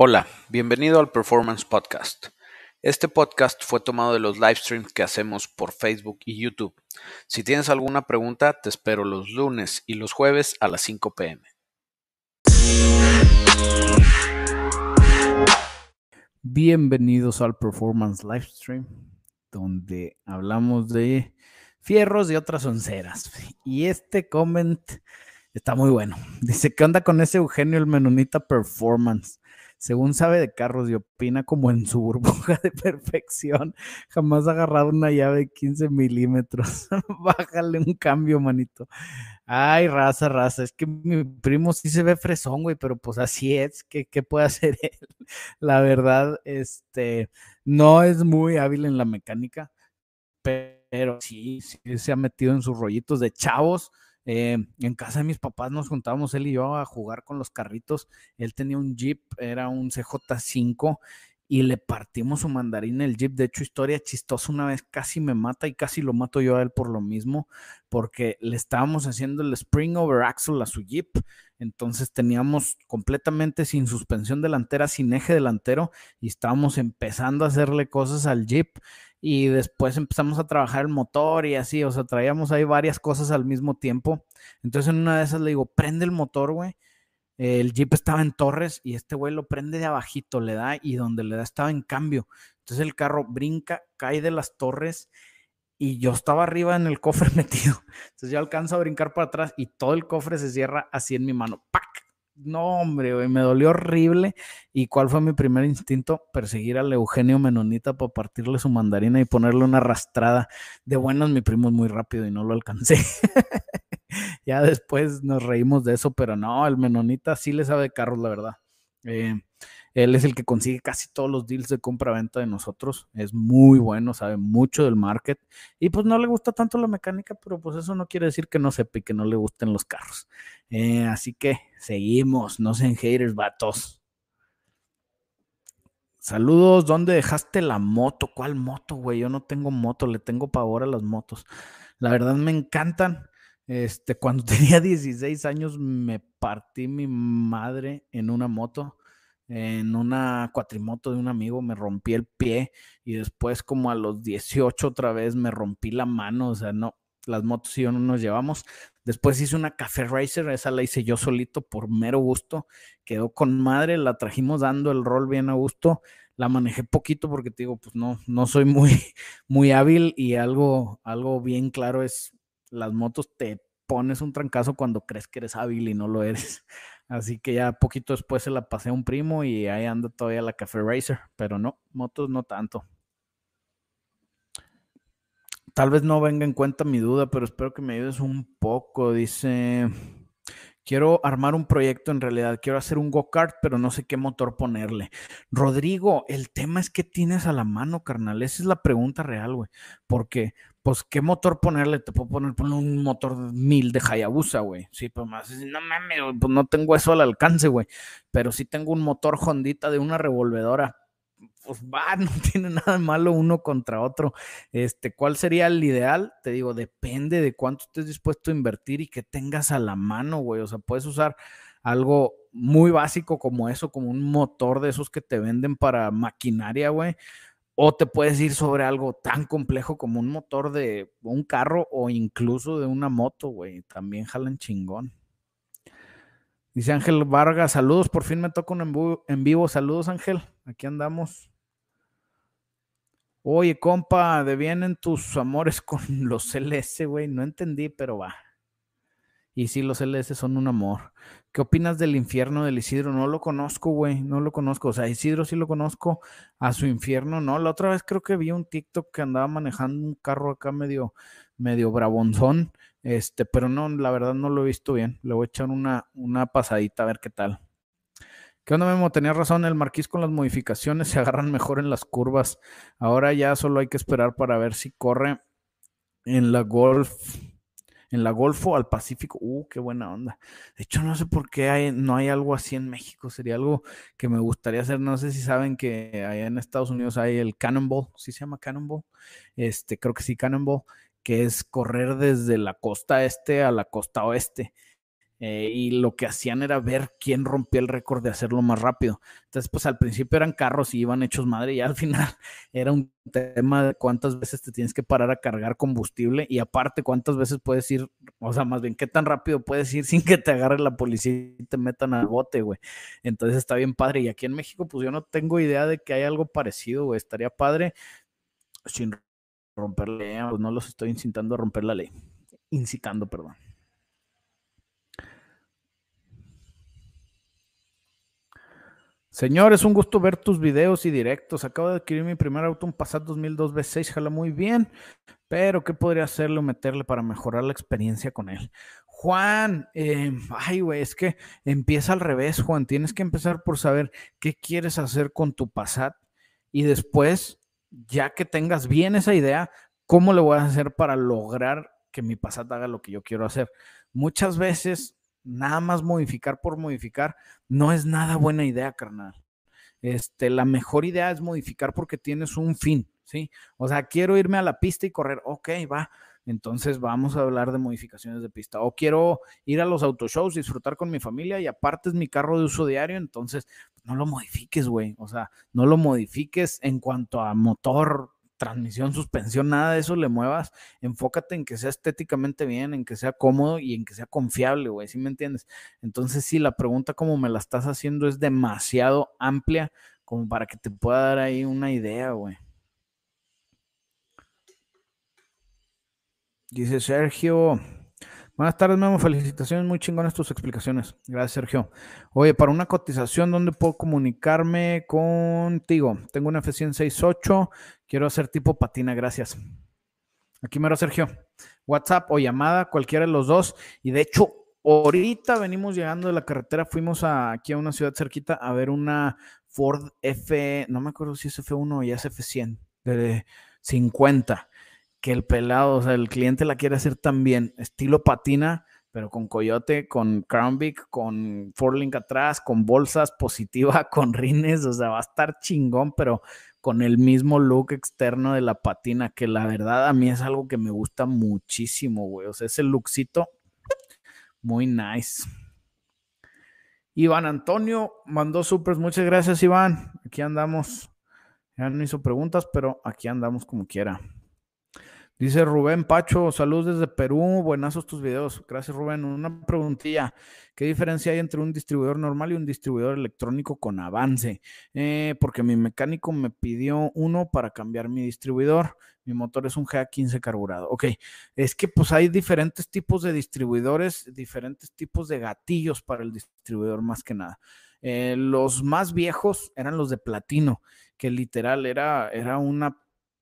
Hola, bienvenido al Performance Podcast. Este podcast fue tomado de los live streams que hacemos por Facebook y YouTube. Si tienes alguna pregunta, te espero los lunes y los jueves a las 5 pm. Bienvenidos al Performance Livestream, donde hablamos de fierros y otras onceras. Y este comment está muy bueno. Dice, ¿qué onda con ese Eugenio el Menonita Performance? Según sabe de carros y opina como en su burbuja de perfección, jamás ha agarrado una llave de 15 milímetros. Bájale un cambio, manito. Ay, raza, raza, es que mi primo sí se ve fresón, güey, pero pues así es, ¿qué, qué puede hacer él? La verdad, este, no es muy hábil en la mecánica, pero sí, sí se ha metido en sus rollitos de chavos eh, en casa de mis papás nos juntábamos él y yo a jugar con los carritos. Él tenía un Jeep, era un CJ5 y le partimos su mandarín el Jeep. De hecho, historia chistosa, una vez casi me mata y casi lo mato yo a él por lo mismo, porque le estábamos haciendo el Spring Over Axle a su Jeep. Entonces teníamos completamente sin suspensión delantera, sin eje delantero y estábamos empezando a hacerle cosas al Jeep y después empezamos a trabajar el motor y así, o sea, traíamos ahí varias cosas al mismo tiempo. Entonces en una de esas le digo, prende el motor, güey. El Jeep estaba en Torres y este güey lo prende de abajito, le da y donde le da estaba en cambio. Entonces el carro brinca, cae de las torres y yo estaba arriba en el cofre metido. Entonces yo alcanzo a brincar para atrás y todo el cofre se cierra así en mi mano. ¡Pac! No, hombre, me dolió horrible. ¿Y cuál fue mi primer instinto? Perseguir al Eugenio Menonita para partirle su mandarina y ponerle una arrastrada. De buenas, mi primo es muy rápido y no lo alcancé. ya después nos reímos de eso, pero no, el Menonita sí le sabe de carros, la verdad. Eh, él es el que consigue casi todos los deals de compra-venta de nosotros. Es muy bueno, sabe mucho del market. Y pues no le gusta tanto la mecánica, pero pues eso no quiere decir que no sepa y que no le gusten los carros. Eh, así que seguimos, no sean haters, vatos. Saludos, ¿dónde dejaste la moto? ¿Cuál moto, güey? Yo no tengo moto, le tengo pavor a las motos. La verdad me encantan. Este, cuando tenía 16 años me partí mi madre en una moto en una cuatrimoto de un amigo, me rompí el pie y después como a los 18 otra vez me rompí la mano, o sea, no, las motos y yo no nos llevamos. Después hice una Café Racer, esa la hice yo solito por mero gusto, quedó con madre, la trajimos dando el rol bien a gusto, la manejé poquito porque te digo, pues no, no soy muy, muy hábil y algo, algo bien claro es, las motos te pones un trancazo cuando crees que eres hábil y no lo eres. Así que ya poquito después se la pasé a un primo y ahí anda todavía la Café Racer, pero no, motos no tanto. Tal vez no venga en cuenta mi duda, pero espero que me ayudes un poco. Dice, quiero armar un proyecto en realidad, quiero hacer un go-kart, pero no sé qué motor ponerle. Rodrigo, el tema es que tienes a la mano, carnal. Esa es la pregunta real, güey. Porque pues, ¿qué motor ponerle? Te puedo poner, un motor mil de Hayabusa, güey. Sí, pues más, no mames, pues no tengo eso al alcance, güey. Pero sí tengo un motor Hondita de una revolvedora. Pues va, no tiene nada de malo uno contra otro. Este, ¿cuál sería el ideal? Te digo, depende de cuánto estés dispuesto a invertir y que tengas a la mano, güey. O sea, puedes usar algo muy básico como eso, como un motor de esos que te venden para maquinaria, güey o te puedes ir sobre algo tan complejo como un motor de un carro o incluso de una moto, güey. También jalan chingón. Dice Ángel Vargas, saludos, por fin me toca un en vivo. Saludos, Ángel. Aquí andamos. Oye, compa, de vienen tus amores con los LS, güey. No entendí, pero va. Y sí, los LS son un amor. ¿Qué opinas del infierno del Isidro? No lo conozco, güey, no lo conozco. O sea, Isidro sí lo conozco, a su infierno no. La otra vez creo que vi un TikTok que andaba manejando un carro acá medio, medio brabonzón, este, pero no, la verdad no lo he visto bien. Le voy a echar una, una pasadita a ver qué tal. ¿Qué onda, Memo? Tenías razón, el marquís con las modificaciones se agarran mejor en las curvas. Ahora ya solo hay que esperar para ver si corre en la Golf en la Golfo al Pacífico. Uh, qué buena onda. De hecho, no sé por qué hay, no hay algo así en México. Sería algo que me gustaría hacer. No sé si saben que allá en Estados Unidos hay el Cannonball. ¿Sí se llama Cannonball? Este, creo que sí, Cannonball, que es correr desde la costa este a la costa oeste. Eh, y lo que hacían era ver quién rompía el récord de hacerlo más rápido. Entonces, pues al principio eran carros y iban hechos madre y al final era un tema de cuántas veces te tienes que parar a cargar combustible y aparte cuántas veces puedes ir, o sea, más bien qué tan rápido puedes ir sin que te agarre la policía y te metan al bote, güey. Entonces está bien padre. Y aquí en México, pues yo no tengo idea de que hay algo parecido, güey. Estaría padre sin romper la ley, pues no los estoy incitando a romper la ley. Incitando, perdón. Señor, es un gusto ver tus videos y directos. Acabo de adquirir mi primer auto, un Passat 2002 V6, jala muy bien, pero ¿qué podría hacerle o meterle para mejorar la experiencia con él? Juan, eh, ay, güey, es que empieza al revés, Juan. Tienes que empezar por saber qué quieres hacer con tu Passat y después, ya que tengas bien esa idea, ¿cómo le voy a hacer para lograr que mi Passat haga lo que yo quiero hacer? Muchas veces nada más modificar por modificar no es nada buena idea, carnal. Este, la mejor idea es modificar porque tienes un fin, ¿sí? O sea, quiero irme a la pista y correr, ok, va. Entonces vamos a hablar de modificaciones de pista. O quiero ir a los autoshows, disfrutar con mi familia y aparte es mi carro de uso diario, entonces no lo modifiques, güey. O sea, no lo modifiques en cuanto a motor, transmisión, suspensión, nada de eso le muevas. Enfócate en que sea estéticamente bien, en que sea cómodo y en que sea confiable, güey, ¿sí me entiendes? Entonces, sí, la pregunta como me la estás haciendo es demasiado amplia como para que te pueda dar ahí una idea, güey. Dice Sergio, Buenas tardes, Memo. Felicitaciones, muy chingonas tus explicaciones. Gracias, Sergio. Oye, para una cotización, ¿dónde puedo comunicarme contigo? Tengo una F168, quiero hacer tipo patina, gracias. Aquí mero, Sergio. WhatsApp o llamada, cualquiera de los dos. Y de hecho, ahorita venimos llegando de la carretera, fuimos aquí a una ciudad cerquita a ver una Ford F, no me acuerdo si es F1 o ya es F100, de 50 el pelado, o sea, el cliente la quiere hacer también, estilo patina, pero con coyote, con Crown Vic, con Forlink atrás, con bolsas positiva, con rines, o sea, va a estar chingón, pero con el mismo look externo de la patina, que la verdad a mí es algo que me gusta muchísimo, güey. O sea, ese lookcito muy nice. Iván Antonio mandó supers. Muchas gracias, Iván. Aquí andamos. Ya no hizo preguntas, pero aquí andamos como quiera. Dice Rubén Pacho, saludos desde Perú, buenazos tus videos. Gracias Rubén. Una preguntilla, ¿qué diferencia hay entre un distribuidor normal y un distribuidor electrónico con avance? Eh, porque mi mecánico me pidió uno para cambiar mi distribuidor. Mi motor es un GA15 carburado. Ok, es que pues hay diferentes tipos de distribuidores, diferentes tipos de gatillos para el distribuidor más que nada. Eh, los más viejos eran los de platino, que literal era, era una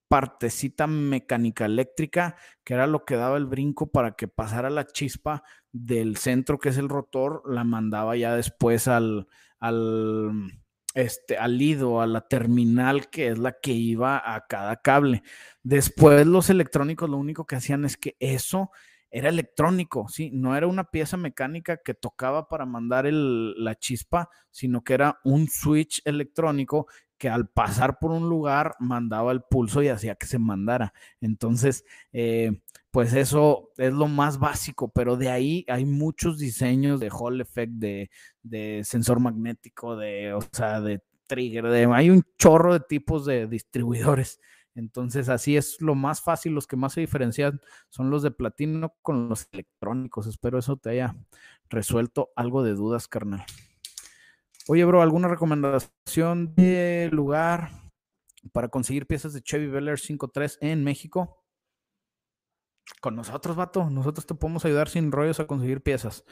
partecita mecánica eléctrica, que era lo que daba el brinco para que pasara la chispa del centro, que es el rotor, la mandaba ya después al, al, este, al lido, a la terminal, que es la que iba a cada cable. Después los electrónicos lo único que hacían es que eso era electrónico, ¿sí? No era una pieza mecánica que tocaba para mandar la chispa, sino que era un switch electrónico que al pasar por un lugar mandaba el pulso y hacía que se mandara. Entonces, eh, pues eso es lo más básico, pero de ahí hay muchos diseños de Hall Effect, de, de sensor magnético, de, o sea, de trigger, de, hay un chorro de tipos de distribuidores. Entonces, así es lo más fácil, los que más se diferencian son los de platino con los electrónicos. Espero eso te haya resuelto algo de dudas, carnal. Oye, bro, ¿alguna recomendación de lugar para conseguir piezas de Chevy Bel Air 5.3 en México? Con nosotros, vato. Nosotros te podemos ayudar sin rollos a conseguir piezas.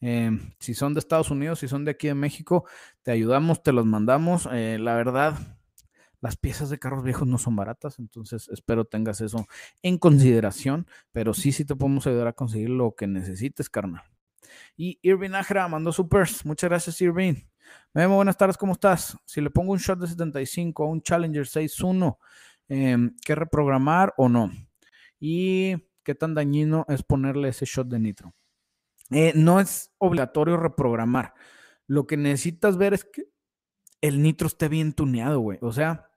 Em, si son de Estados Unidos, si son de aquí de México, te ayudamos, te los mandamos. Eh, la verdad, las piezas de carros viejos no son baratas, entonces espero tengas eso en consideración, pero sí, sí te podemos ayudar a conseguir lo que necesites, carnal. Y Irving Ajra mandó supers. Muchas gracias, Irving. Memo, buenas tardes, ¿cómo estás? Si le pongo un shot de 75 a un Challenger 6.1, eh, ¿qué reprogramar o no? ¿Y qué tan dañino es ponerle ese shot de nitro? Eh, no es obligatorio reprogramar. Lo que necesitas ver es que el nitro esté bien tuneado, güey. O sea,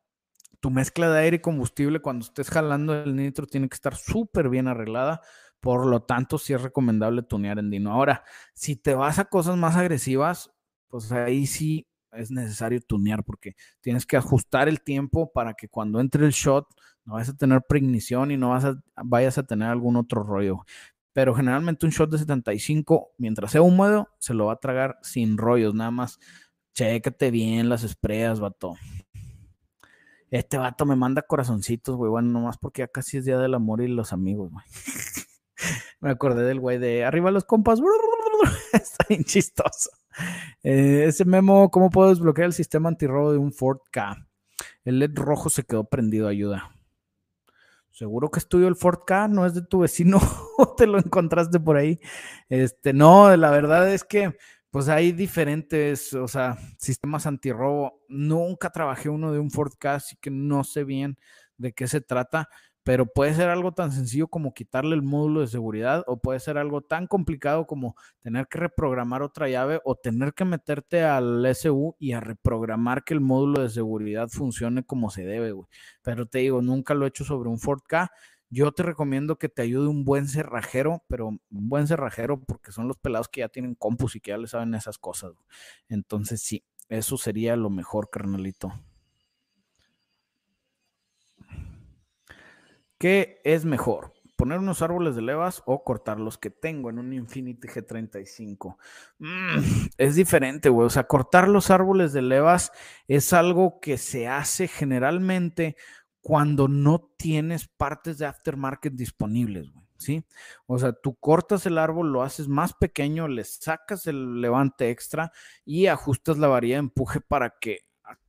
tu mezcla de aire y combustible cuando estés jalando el nitro tiene que estar súper bien arreglada Por lo tanto, sí es recomendable tunear en Dino. Ahora, si te vas a cosas más agresivas, pues ahí sí es necesario tunear porque tienes que ajustar el tiempo para que cuando entre el shot no vayas a tener preignición y no vas a, vayas a tener algún otro rollo. Pero generalmente un shot de 75, mientras sea húmedo, se lo va a tragar sin rollos, nada más. Chécate bien las espreas, vato. Este vato me manda corazoncitos, güey. Bueno, nomás porque ya casi es Día del Amor y los amigos, güey. me acordé del güey de arriba los compas. Está bien chistoso. Eh, ese memo, ¿cómo puedo desbloquear el sistema antirrobo de un Ford K? El LED rojo se quedó prendido, ayuda. Seguro que es el Ford K, no es de tu vecino te lo encontraste por ahí. Este, no, la verdad es que pues hay diferentes, o sea, sistemas antirrobo. Nunca trabajé uno de un Ford K, así que no sé bien de qué se trata, pero puede ser algo tan sencillo como quitarle el módulo de seguridad o puede ser algo tan complicado como tener que reprogramar otra llave o tener que meterte al SU y a reprogramar que el módulo de seguridad funcione como se debe, güey. Pero te digo, nunca lo he hecho sobre un Ford K. Yo te recomiendo que te ayude un buen cerrajero, pero un buen cerrajero porque son los pelados que ya tienen compus y que ya le saben esas cosas. Entonces sí, eso sería lo mejor, carnalito. ¿Qué es mejor? ¿Poner unos árboles de levas o cortar los que tengo en un Infinity G35? Mm, es diferente, güey. O sea, cortar los árboles de levas es algo que se hace generalmente cuando no tienes partes de aftermarket disponibles, güey. ¿Sí? O sea, tú cortas el árbol, lo haces más pequeño, le sacas el levante extra y ajustas la varilla de empuje para que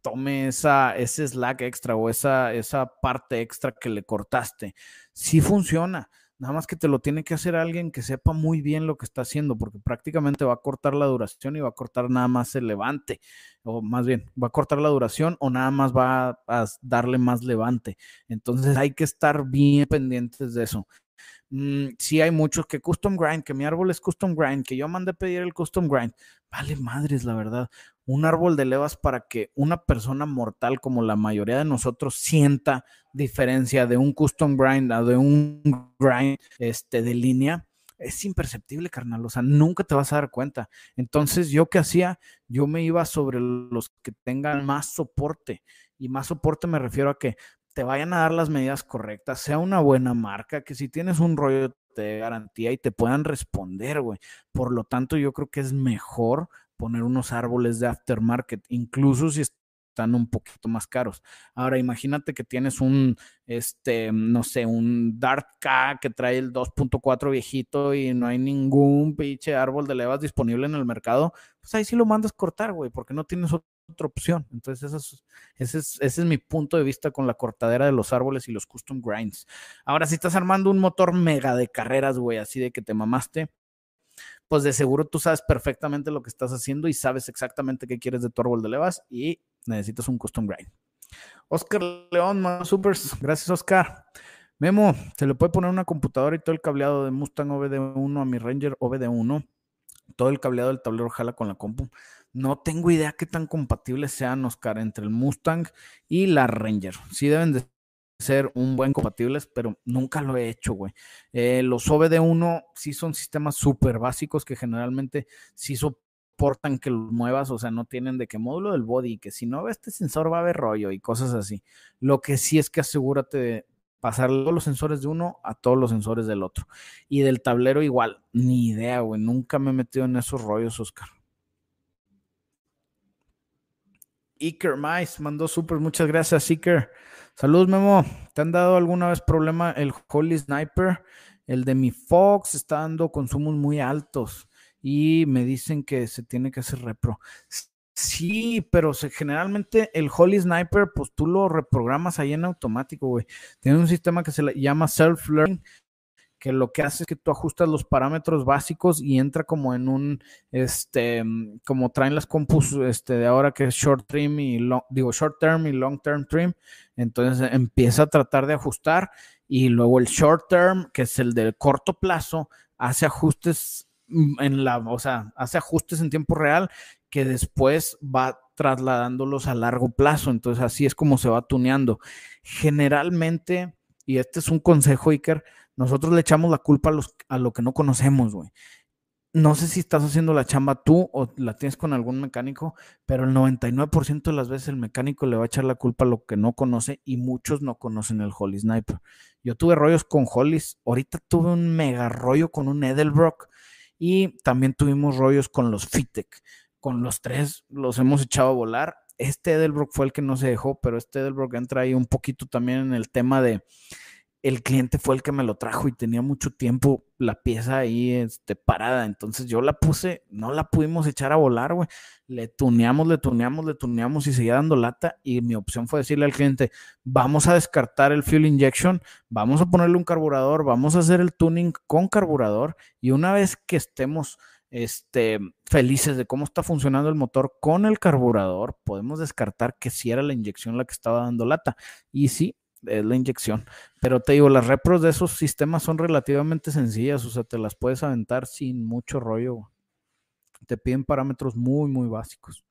tome esa, ese slack extra o esa, esa parte extra que le cortaste. Sí funciona. Nada más que te lo tiene que hacer alguien que sepa muy bien lo que está haciendo, porque prácticamente va a cortar la duración y va a cortar nada más el levante, o más bien, va a cortar la duración o nada más va a darle más levante. Entonces hay que estar bien pendientes de eso. Mm, sí hay muchos que custom grind, que mi árbol es custom grind, que yo mandé pedir el custom grind. Vale madres, la verdad. Un árbol de levas para que una persona mortal como la mayoría de nosotros sienta diferencia de un custom grind a de un grind este, de línea. Es imperceptible, carnal. O sea, nunca te vas a dar cuenta. Entonces, yo qué hacía, yo me iba sobre los que tengan más soporte. Y más soporte me refiero a que te vayan a dar las medidas correctas, sea una buena marca, que si tienes un rollo de garantía y te puedan responder, güey. Por lo tanto, yo creo que es mejor poner unos árboles de aftermarket, incluso si están un poquito más caros. Ahora, imagínate que tienes un, este, no sé, un Dart K que trae el 2.4 viejito y no hay ningún pinche árbol de levas disponible en el mercado, pues ahí sí lo mandas cortar, güey, porque no tienes otro otra opción. Entonces, ese es, ese es mi punto de vista con la cortadera de los árboles y los custom grinds. Ahora, si estás armando un motor mega de carreras, güey, así de que te mamaste, pues de seguro tú sabes perfectamente lo que estás haciendo y sabes exactamente qué quieres de tu árbol de levas y necesitas un custom grind. Oscar León, supers. Gracias, Oscar. Memo, se le puede poner una computadora y todo el cableado de Mustang OBD1 a mi Ranger OBD1. Todo el cableado del tablero jala con la compu. No tengo idea qué tan compatibles sean, Oscar, entre el Mustang y la Ranger. Sí deben de ser un buen compatibles, pero nunca lo he hecho, güey. Eh, los OBD1 sí son sistemas súper básicos que generalmente sí soportan que los muevas, o sea, no tienen de qué módulo del body, que si no ve este sensor va a haber rollo y cosas así. Lo que sí es que asegúrate de pasar todos los sensores de uno a todos los sensores del otro. Y del tablero igual, ni idea, güey. Nunca me he metido en esos rollos, Oscar. Iker Mais mandó súper, muchas gracias, Iker. Saludos, Memo. ¿Te han dado alguna vez problema el Holy Sniper? El de mi Fox está dando consumos muy altos y me dicen que se tiene que hacer repro. Sí, pero generalmente el Holy Sniper, pues tú lo reprogramas ahí en automático, güey. Tiene un sistema que se llama Self-Learning que lo que hace es que tú ajustas los parámetros básicos y entra como en un, este, como traen las compus este, de ahora que es short trim y long, digo short term y long term trim, entonces empieza a tratar de ajustar y luego el short term, que es el del corto plazo, hace ajustes en la, o sea, hace ajustes en tiempo real que después va trasladándolos a largo plazo, entonces así es como se va tuneando. Generalmente y este es un consejo, Iker, nosotros le echamos la culpa a, los, a lo que no conocemos, güey. No sé si estás haciendo la chamba tú o la tienes con algún mecánico, pero el 99% de las veces el mecánico le va a echar la culpa a lo que no conoce y muchos no conocen el Holly Sniper. Yo tuve rollos con Hollys, ahorita tuve un mega rollo con un Edelbrock y también tuvimos rollos con los Fitec. Con los tres los hemos echado a volar. Este Edelbrock fue el que no se dejó, pero este Edelbrock entra ahí un poquito también en el tema de el cliente fue el que me lo trajo y tenía mucho tiempo la pieza ahí este, parada. Entonces yo la puse, no la pudimos echar a volar, güey. Le tuneamos, le tuneamos, le tuneamos y seguía dando lata. Y mi opción fue decirle al cliente, vamos a descartar el fuel injection, vamos a ponerle un carburador, vamos a hacer el tuning con carburador. Y una vez que estemos este, felices de cómo está funcionando el motor con el carburador, podemos descartar que si era la inyección la que estaba dando lata. Y sí, es la inyección. Pero te digo, las repros de esos sistemas son relativamente sencillas, o sea, te las puedes aventar sin mucho rollo. Te piden parámetros muy, muy básicos.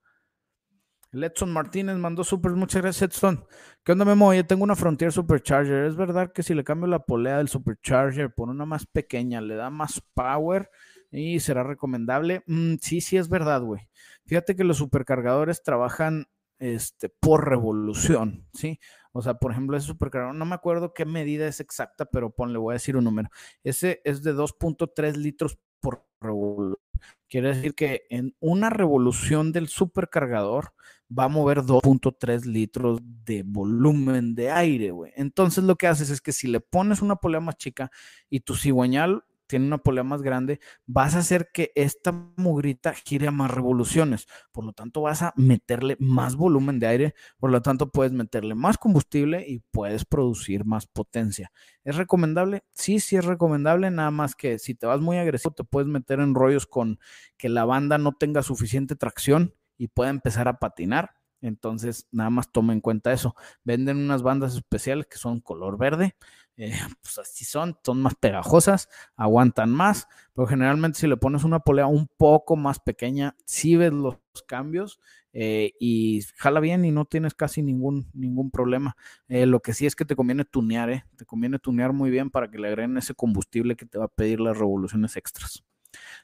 Edson Martínez mandó super, muchas gracias Edson. ¿Qué onda Memo? Yo tengo una Frontier Supercharger. ¿Es verdad que si le cambio la polea del Supercharger por una más pequeña, le da más power y será recomendable? Mm, sí, sí es verdad, güey. Fíjate que los supercargadores trabajan este, por revolución, ¿sí? O sea, por ejemplo, ese supercargador, no me acuerdo qué medida es exacta, pero ponle, voy a decir un número. Ese es de 2.3 litros por revolución. Quiere decir que en una revolución del supercargador va a mover 2.3 litros de volumen de aire, güey. Entonces lo que haces es que si le pones una polea más chica y tu cigüeñal tiene una polea más grande, vas a hacer que esta mugrita gire a más revoluciones. Por lo tanto, vas a meterle más volumen de aire, por lo tanto, puedes meterle más combustible y puedes producir más potencia. ¿Es recomendable? Sí, sí es recomendable, nada más que si te vas muy agresivo, te puedes meter en rollos con que la banda no tenga suficiente tracción y pueda empezar a patinar. Entonces, nada más toma en cuenta eso. Venden unas bandas especiales que son color verde eh, pues así son, son más pegajosas, aguantan más, pero generalmente si le pones una polea un poco más pequeña, sí ves los cambios eh, y jala bien y no tienes casi ningún, ningún problema. Eh, lo que sí es que te conviene tunear, te conviene tunear muy bien para que le agreguen ese combustible que te va a pedir las revoluciones extras.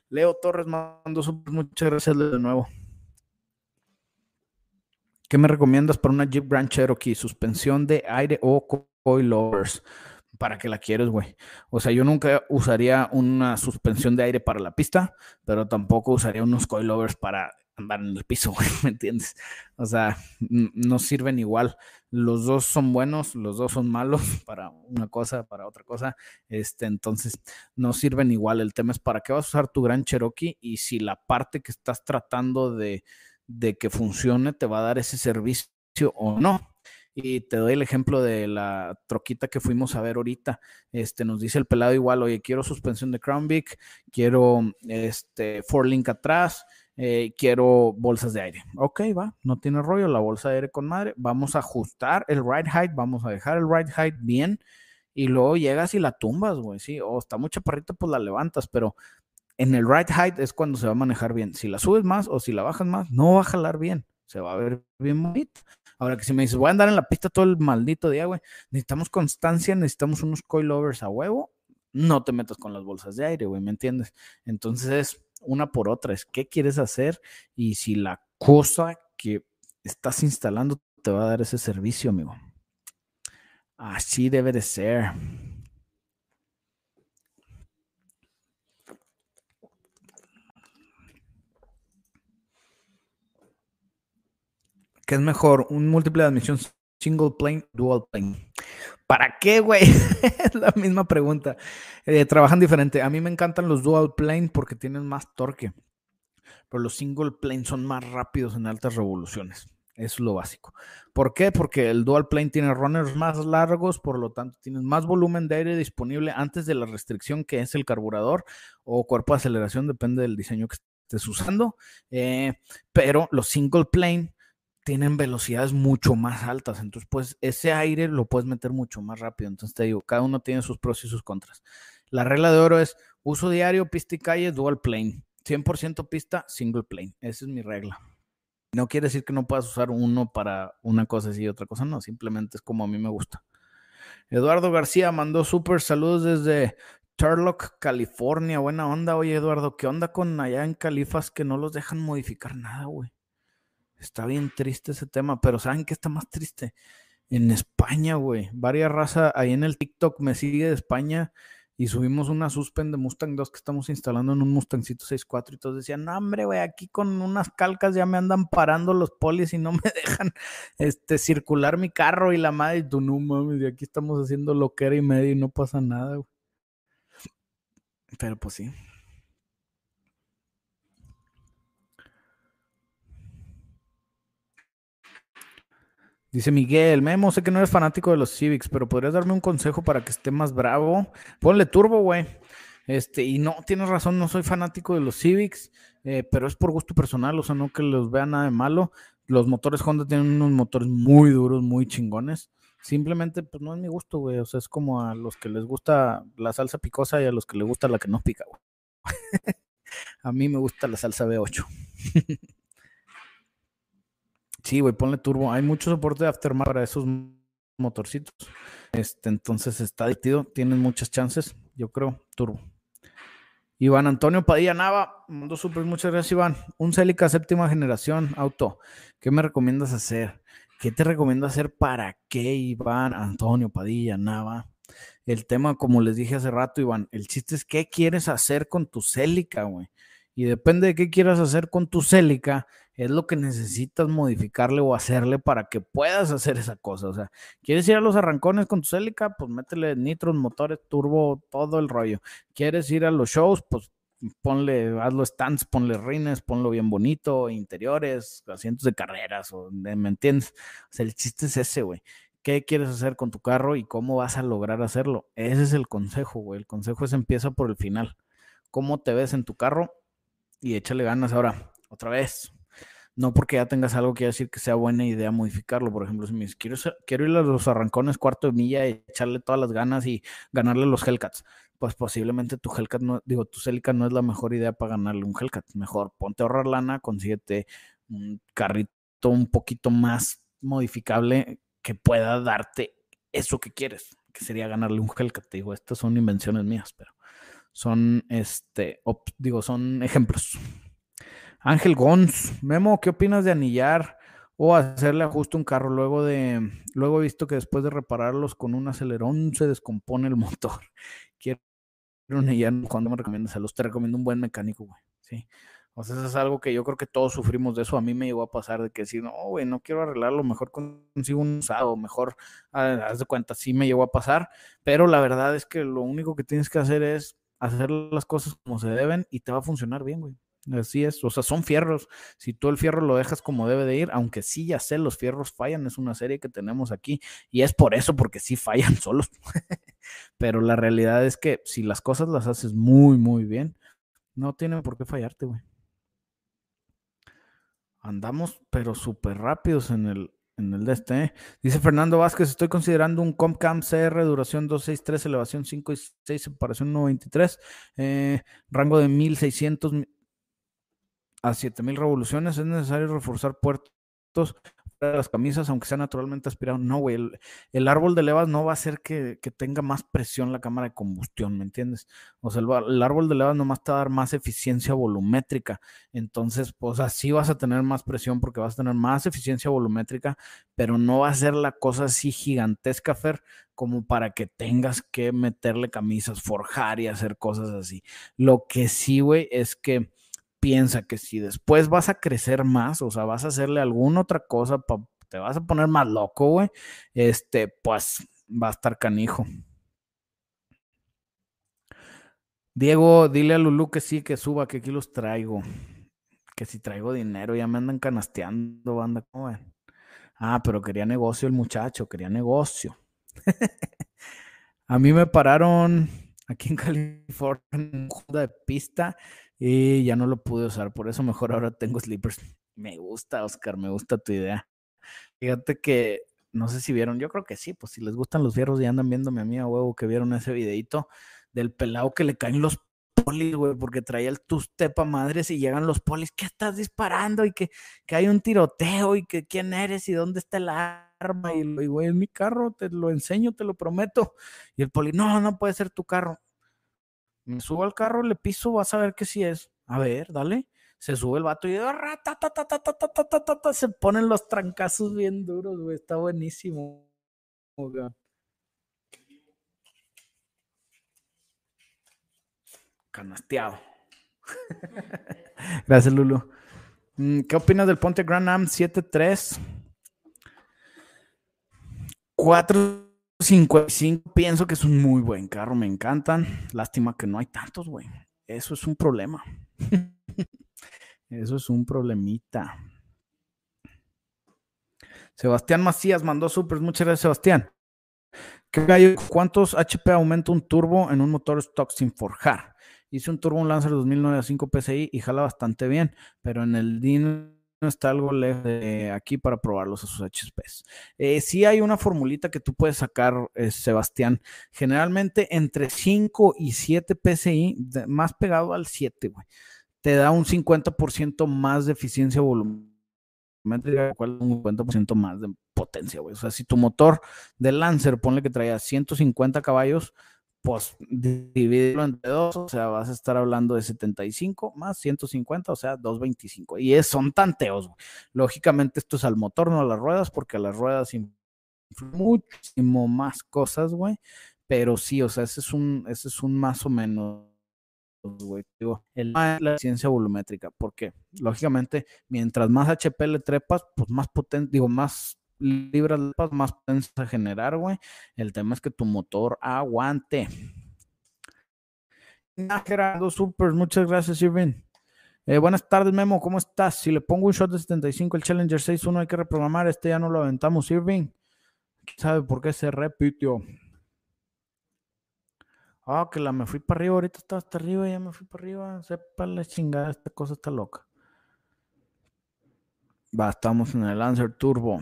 Leo Torres mando muchas gracias de nuevo. ¿Qué me recomiendas para una Jeep Grand Cherokee? Suspensión de aire o coilovers. ¿Para qué la quieres, güey? O sea, yo nunca usaría una suspensión de aire para la pista, pero tampoco usaría unos coilovers para andar en el piso, güey, ¿me entiendes? O sea, no sirven igual. Los dos son buenos, los dos son malos para una cosa, para otra cosa. Este, entonces, no sirven igual. El tema es para qué vas a usar tu Gran Cherokee y si la parte que estás tratando de, de que funcione te va a dar ese servicio o no. Y te doy el ejemplo de la troquita que fuimos a ver ahorita. Este, nos dice el pelado igual, oye, quiero suspensión de Crown Vic, quiero este, four link atrás, eh, quiero bolsas de aire. Ok, va, no tiene rollo, la bolsa de aire con madre. Vamos a ajustar el ride height, vamos a dejar el ride height bien y luego llegas y la tumbas, güey, sí, o está muy chaparrita, pues la levantas, pero en el ride height es cuando se va a manejar bien. Si la subes más o si la bajas más, no va a jalar bien, se va a ver bien bonito. Ahora que si me dices, voy a andar en la pista todo el maldito día, güey, necesitamos constancia, necesitamos unos coilovers a huevo, no te metas con las bolsas de aire, güey, ¿me entiendes? Entonces es una por otra, es qué quieres hacer y si la cosa que estás instalando te va a dar ese servicio, amigo. Así debe de ser. ¿Qué es mejor? ¿Un múltiple de admisión single plane, dual plane? ¿Para qué, güey? es la misma pregunta. Eh, trabajan diferente. A mí me encantan los dual plane porque tienen más torque. Pero los single plane son más rápidos en altas revoluciones. Es lo básico. ¿Por qué? Porque el dual plane tiene runners más largos, por lo tanto tienes más volumen de aire disponible antes de la restricción que es el carburador o cuerpo de aceleración, depende del diseño que estés usando. Eh, pero los single plane tienen velocidades mucho más altas. Entonces, pues ese aire lo puedes meter mucho más rápido. Entonces, te digo, cada uno tiene sus pros y sus contras. La regla de oro es uso diario, pista y calle, dual plane. 100% pista, single plane. Esa es mi regla. No quiere decir que no puedas usar uno para una cosa y otra cosa, no. Simplemente es como a mí me gusta. Eduardo García mandó súper saludos desde Turlock, California. Buena onda, oye Eduardo, ¿qué onda con allá en Califas que no los dejan modificar nada, güey? Está bien triste ese tema, pero ¿saben qué está más triste? En España, güey. Varias razas ahí en el TikTok me sigue de España y subimos una suspend de Mustang 2 que estamos instalando en un Mustangcito 6.4 y todos decían, hombre, güey, aquí con unas calcas ya me andan parando los polis y no me dejan este, circular mi carro y la madre, y tú no mames, y aquí estamos haciendo lo que era y medio y no pasa nada, güey. Pero pues sí. Dice Miguel, Memo, sé que no eres fanático de los Civics, pero podrías darme un consejo para que esté más bravo. Ponle turbo, güey. Este, y no, tienes razón, no soy fanático de los Civics, eh, pero es por gusto personal, o sea, no que los vea nada de malo. Los motores Honda tienen unos motores muy duros, muy chingones. Simplemente, pues no es mi gusto, güey. O sea, es como a los que les gusta la salsa picosa y a los que les gusta la que no pica, güey. a mí me gusta la salsa B8. Sí, güey, ponle turbo. Hay mucho soporte de aftermarket para esos motorcitos. Este, entonces está adictivo, tienen muchas chances, yo creo, turbo. Iván Antonio Padilla Nava, mundo super, muchas gracias, Iván. Un Celica séptima generación auto. ¿Qué me recomiendas hacer? ¿Qué te recomiendo hacer para qué, Iván Antonio Padilla Nava? El tema, como les dije hace rato, Iván, el chiste es qué quieres hacer con tu Celica, güey. Y depende de qué quieras hacer con tu Celica, es lo que necesitas modificarle o hacerle para que puedas hacer esa cosa. O sea, ¿quieres ir a los arrancones con tu Celica? Pues métele nitros, motores, turbo, todo el rollo. ¿Quieres ir a los shows? Pues ponle, hazlo stands, ponle rines, ponlo bien bonito, interiores, asientos de carreras, o, ¿me entiendes? O sea, el chiste es ese, güey. ¿Qué quieres hacer con tu carro y cómo vas a lograr hacerlo? Ese es el consejo, güey. El consejo es empieza por el final. ¿Cómo te ves en tu carro? Y échale ganas ahora. Otra vez, no porque ya tengas algo que decir que sea buena idea modificarlo. Por ejemplo, si me dices, quiero, quiero ir a los arrancones cuarto de milla y echarle todas las ganas y ganarle los Hellcats, pues posiblemente tu Hellcat, no, digo, tu Celica no es la mejor idea para ganarle un Hellcat. Mejor ponte a ahorrar lana, consíguete un carrito un poquito más modificable que pueda darte eso que quieres, que sería ganarle un Hellcat. Digo, estas son invenciones mías, pero son, este, digo, son ejemplos. Ángel Gons, Memo, ¿qué opinas de anillar o hacerle ajuste a un carro? Luego de, luego he visto que después de repararlos con un acelerón se descompone el motor. Quiero anillar, ¿cuándo me recomiendas? los te recomiendo un buen mecánico, güey. Sí. O sea, eso es algo que yo creo que todos sufrimos de eso. A mí me llegó a pasar de que si no, güey, no quiero arreglarlo, mejor consigo un usado, mejor, ah, haz de cuenta, sí me llegó a pasar. Pero la verdad es que lo único que tienes que hacer es hacer las cosas como se deben y te va a funcionar bien, güey. Así es, o sea, son fierros. Si tú el fierro lo dejas como debe de ir, aunque sí ya sé, los fierros fallan, es una serie que tenemos aquí y es por eso, porque sí fallan solos. pero la realidad es que si las cosas las haces muy, muy bien, no tienen por qué fallarte, güey. Andamos, pero súper rápidos en el, en el de este. ¿eh? Dice Fernando Vázquez, estoy considerando un Comcam CR, duración 263, elevación 5 y 6, separación 123, eh, rango de 1600 a 7000 revoluciones, es necesario reforzar puertos de las camisas, aunque sea naturalmente aspirado. No, güey, el, árbol de levas no va a hacer que, tenga más presión la cámara de combustión, ¿me entiendes? O sea, el, árbol de levas nomás te va a dar más eficiencia volumétrica. Entonces, pues así vas a tener más presión porque vas a tener más eficiencia volumétrica, pero no va a ser la cosa así gigantesca, Fer, como para que tengas que meterle camisas, forjar y hacer cosas así. Lo que sí, güey, es que piensa que si después vas a crecer más, o sea, vas a hacerle alguna otra cosa, te vas a poner más loco, güey, este, pues va a estar canijo. Diego, dile a Lulu que sí, que suba, que aquí los traigo. Que si traigo dinero, ya me andan canasteando, banda. ¿cómo Ah, pero quería negocio el muchacho, quería negocio. a mí me pararon aquí en California en de pista y ya no lo pude usar, por eso mejor ahora tengo slippers. Me gusta, Oscar, me gusta tu idea. Fíjate que, no sé si vieron, yo creo que sí, pues si les gustan los fierros y andan viéndome a mí a huevo que vieron ese videito del pelado que le caen los polis, güey, porque traía el tustepa madres y llegan los polis, ¿qué estás disparando? Y que, que hay un tiroteo y que quién eres y dónde está el arma. Y, güey, es mi carro, te lo enseño, te lo prometo. Y el poli, no, no puede ser tu carro. Me subo al carro, le piso, vas a ver qué sí es. A ver, dale. Se sube el vato y se ponen los trancazos bien duros, güey. Está buenísimo. Canasteado. Gracias, Lulu. Mm, ¿Qué opinas del Ponte Grand Am 73? 455. Pienso que es un muy buen carro. Me encantan. Lástima que no hay tantos, güey. Eso es un problema. Eso es un problemita. Sebastián Macías mandó supers. Muchas gracias, Sebastián. ¿Cuántos HP aumenta un turbo en un motor stock sin forjar? Hice un turbo un Lancer 2009 a 5 PSI y jala bastante bien, pero en el DIN está algo lejos de aquí para probarlos a sus HPs. Eh, sí hay una formulita que tú puedes sacar, eh, Sebastián, generalmente entre 5 y 7 PSI, más pegado al 7, güey. Te da un 50% más de eficiencia volumétrica, un 50% más de potencia, güey. O sea, si tu motor de Lancer, ponle que traía 150 caballos, pues divídelo entre dos, o sea, vas a estar hablando de 75 más 150, o sea, 225. Y es, son tanteos, güey. Lógicamente esto es al motor, no a las ruedas, porque a las ruedas influyen muchísimo más cosas, güey. Pero sí, o sea, ese es un, ese es un más o menos, güey. Digo, el, la ciencia volumétrica, porque lógicamente, mientras más HP le trepas, pues más potente, digo, más libras más potencia a generar, güey. El tema es que tu motor aguante. Gerardo Super, muchas gracias, Irving. Eh, buenas tardes, Memo, ¿cómo estás? Si le pongo un shot de 75, el Challenger 6.1 hay que reprogramar, este ya no lo aventamos, Irving. ¿Sabe por qué se repitió? Ah, que la me fui para arriba, ahorita está hasta arriba, ya me fui para arriba. Sepa la chingada, esta cosa está loca. Va, estamos en el Lancer Turbo.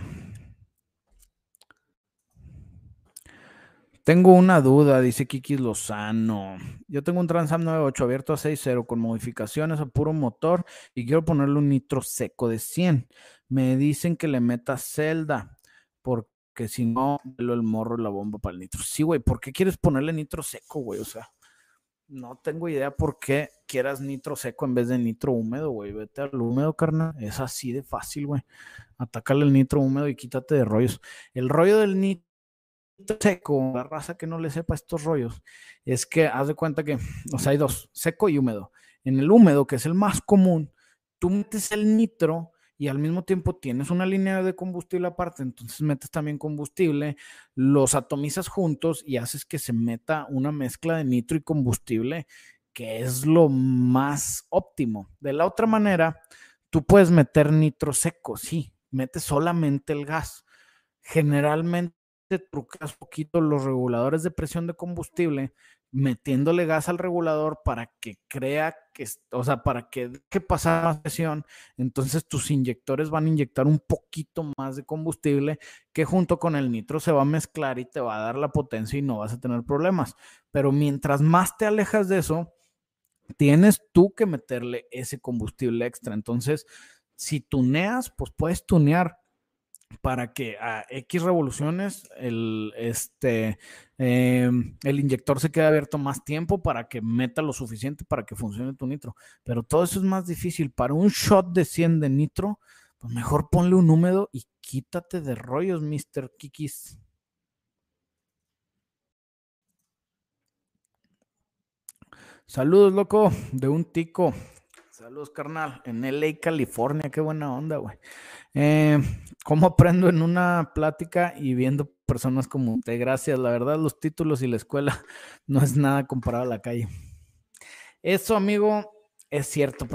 Tengo una duda, dice Kiki Lozano. Yo tengo un Transam 98 abierto a 6.0 con modificaciones a puro motor y quiero ponerle un nitro seco de 100. Me dicen que le meta celda porque si no, el morro la bomba para el nitro. Sí, güey, ¿por qué quieres ponerle nitro seco, güey? O sea, no tengo idea por qué quieras nitro seco en vez de nitro húmedo, güey. Vete al húmedo, carnal. Es así de fácil, güey. Atácale el nitro húmedo y quítate de rollos. El rollo del nitro seco, la raza que no le sepa estos rollos, es que haz de cuenta que, o sea, hay dos, seco y húmedo. En el húmedo, que es el más común, tú metes el nitro y al mismo tiempo tienes una línea de combustible aparte, entonces metes también combustible, los atomizas juntos y haces que se meta una mezcla de nitro y combustible, que es lo más óptimo. De la otra manera, tú puedes meter nitro seco, sí, metes solamente el gas. Generalmente trucas poquito los reguladores de presión de combustible, metiéndole gas al regulador para que crea que, o sea, para que deje pasar la presión, entonces tus inyectores van a inyectar un poquito más de combustible que junto con el nitro se va a mezclar y te va a dar la potencia y no vas a tener problemas. Pero mientras más te alejas de eso, tienes tú que meterle ese combustible extra. Entonces, si tuneas, pues puedes tunear para que a X revoluciones el, este, em, el inyector se quede abierto más tiempo para que meta lo suficiente para que funcione tu nitro. Pero todo eso es más difícil. Para un shot de 100 de nitro, pues mejor ponle un húmedo y quítate de rollos, Mr. Kikis. Saludos, loco, de un tico. Saludos, carnal. En LA, California. Qué buena onda, güey. Eh, ¿Cómo aprendo en una plática y viendo personas como usted? Gracias. La verdad, los títulos y la escuela no es nada comparado a la calle. Eso, amigo, es cierto.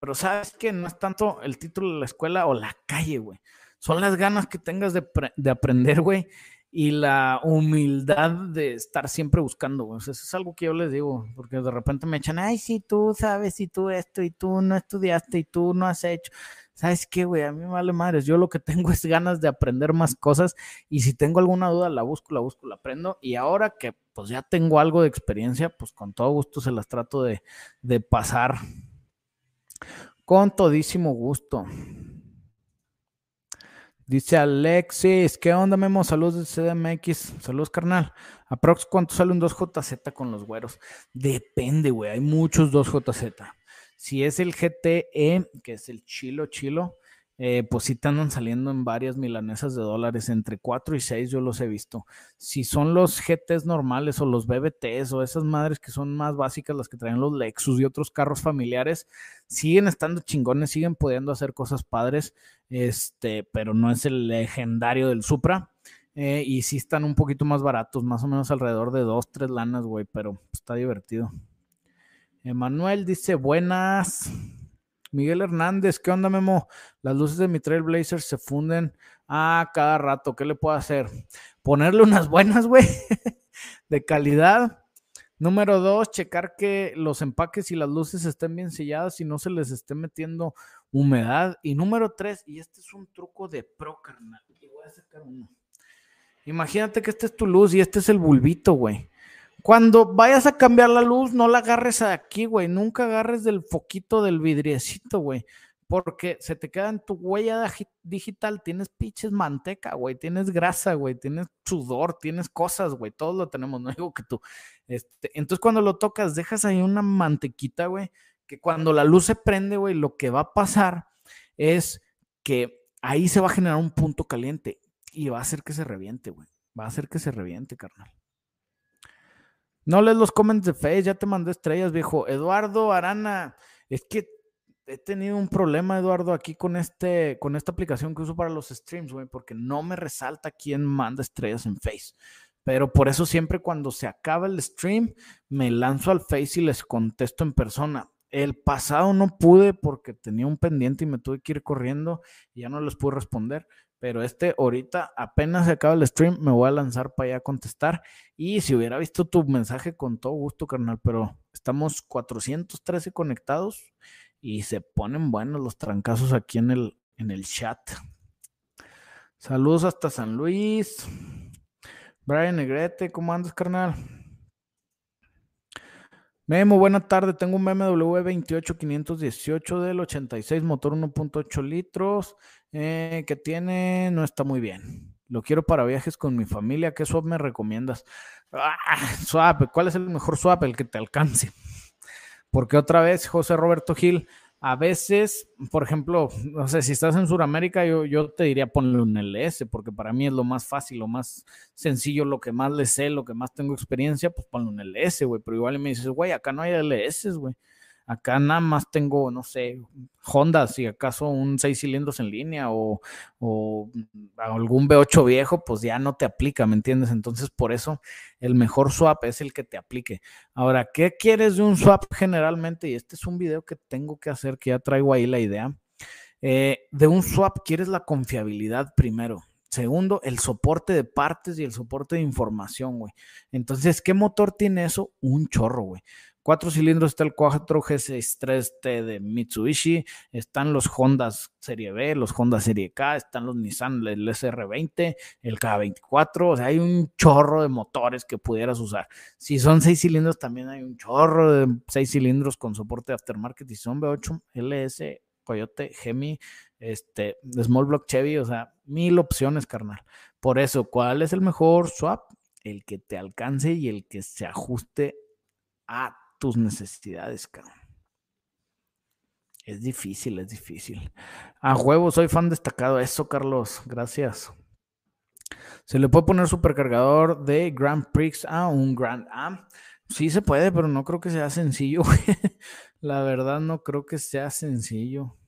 Pero sabes que no es tanto el título de la escuela o la calle, güey. Son las ganas que tengas de, de aprender, güey y la humildad de estar siempre buscando. eso es algo que yo les digo, porque de repente me echan, ay, si tú sabes, y tú esto, y tú no estudiaste, y tú no has hecho. ¿sabes qué, güey? A mí me vale madres. Yo lo que tengo es ganas de aprender más cosas y si tengo alguna duda, la busco, la busco, la aprendo. Y ahora que pues ya tengo algo de experiencia, pues con todo gusto se las trato de, de pasar. Con todísimo gusto. Dice Alexis, ¿qué onda, Memo? Saludos de CDMX. Saludos, carnal. Aprox, ¿cuánto sale un 2JZ con los güeros? Depende, güey. Hay muchos 2JZ. Si es el GTE, que es el chilo, chilo, eh, pues sí te andan saliendo en varias milanesas de dólares, entre 4 y 6 yo los he visto. Si son los GTs normales o los BBTs o esas madres que son más básicas, las que traen los Lexus y otros carros familiares, siguen estando chingones, siguen pudiendo hacer cosas padres, este, pero no es el legendario del Supra. Eh, y sí están un poquito más baratos, más o menos alrededor de 2, 3 lanas, güey, pero está divertido. Emanuel dice, buenas. Miguel Hernández, ¿qué onda, Memo? Las luces de mi Trailblazer se funden a cada rato. ¿Qué le puedo hacer? Ponerle unas buenas, güey, de calidad. Número dos, checar que los empaques y las luces estén bien selladas y no se les esté metiendo humedad. Y número tres, y este es un truco de pro, carnal. Y voy a sacar uno. Imagínate que esta es tu luz y este es el bulbito, güey. Cuando vayas a cambiar la luz, no la agarres aquí, güey. Nunca agarres del foquito del vidriecito, güey. Porque se te queda en tu huella digital. Tienes pinches manteca, güey. Tienes grasa, güey. Tienes sudor, tienes cosas, güey. Todos lo tenemos, no digo que tú. Este, entonces, cuando lo tocas, dejas ahí una mantequita, güey. Que cuando la luz se prende, güey, lo que va a pasar es que ahí se va a generar un punto caliente y va a hacer que se reviente, güey. Va a hacer que se reviente, carnal. No lees los comments de Face, ya te mandé estrellas, viejo. Eduardo Arana, es que he tenido un problema, Eduardo, aquí con este, con esta aplicación que uso para los streams, güey, porque no me resalta quién manda estrellas en Face. Pero por eso siempre cuando se acaba el stream, me lanzo al Face y les contesto en persona. El pasado no pude porque tenía un pendiente y me tuve que ir corriendo y ya no les pude responder. Pero este ahorita apenas se acaba el stream, me voy a lanzar para allá a contestar. Y si hubiera visto tu mensaje con todo gusto, carnal, pero estamos 413 conectados y se ponen buenos los trancazos aquí en el, en el chat. Saludos hasta San Luis. Brian Negrete, ¿cómo andas, carnal? Memo, buena tarde. Tengo un BMW 28518 del 86, motor 1.8 litros, eh, que tiene, no está muy bien. Lo quiero para viajes con mi familia. ¿Qué swap me recomiendas? Ah, swap, ¿cuál es el mejor swap? El que te alcance. Porque otra vez, José Roberto Gil, a veces, por ejemplo, no sé, si estás en Sudamérica, yo, yo te diría ponle un LS, porque para mí es lo más fácil, lo más sencillo, lo que más le sé, lo que más tengo experiencia, pues ponle un LS, güey. Pero igual me dices, güey, acá no hay LS, güey. Acá nada más tengo, no sé, Honda, si acaso un 6 cilindros en línea o, o, algún V8 viejo, pues ya no te aplica, ¿me entiendes? Entonces, por eso el mejor swap es el que te aplique. Ahora, ¿qué quieres de un swap generalmente? Y este es un video que tengo que hacer, que ya traigo ahí la idea. Eh, de un swap quieres la confiabilidad primero. Segundo, el soporte de partes y el soporte de información, güey. Entonces, ¿qué motor tiene eso? Un chorro, güey. Cuatro cilindros está el 4 G63T de Mitsubishi, están los Honda Serie B, los Honda Serie K, están los Nissan, el SR20, el K24, o sea, hay un chorro de motores que pudieras usar. Si son seis cilindros, también hay un chorro de seis cilindros con soporte aftermarket. Y son V8, LS, Coyote, Gemi, este, Small Block Chevy, o sea, mil opciones, carnal. Por eso, ¿cuál es el mejor swap? El que te alcance y el que se ajuste a tus necesidades, cabrón. Es difícil, es difícil. A huevo, soy fan destacado. Eso, Carlos. Gracias. Se le puede poner supercargador de Grand Prix a un Grand Am. Sí se puede, pero no creo que sea sencillo. La verdad, no creo que sea sencillo.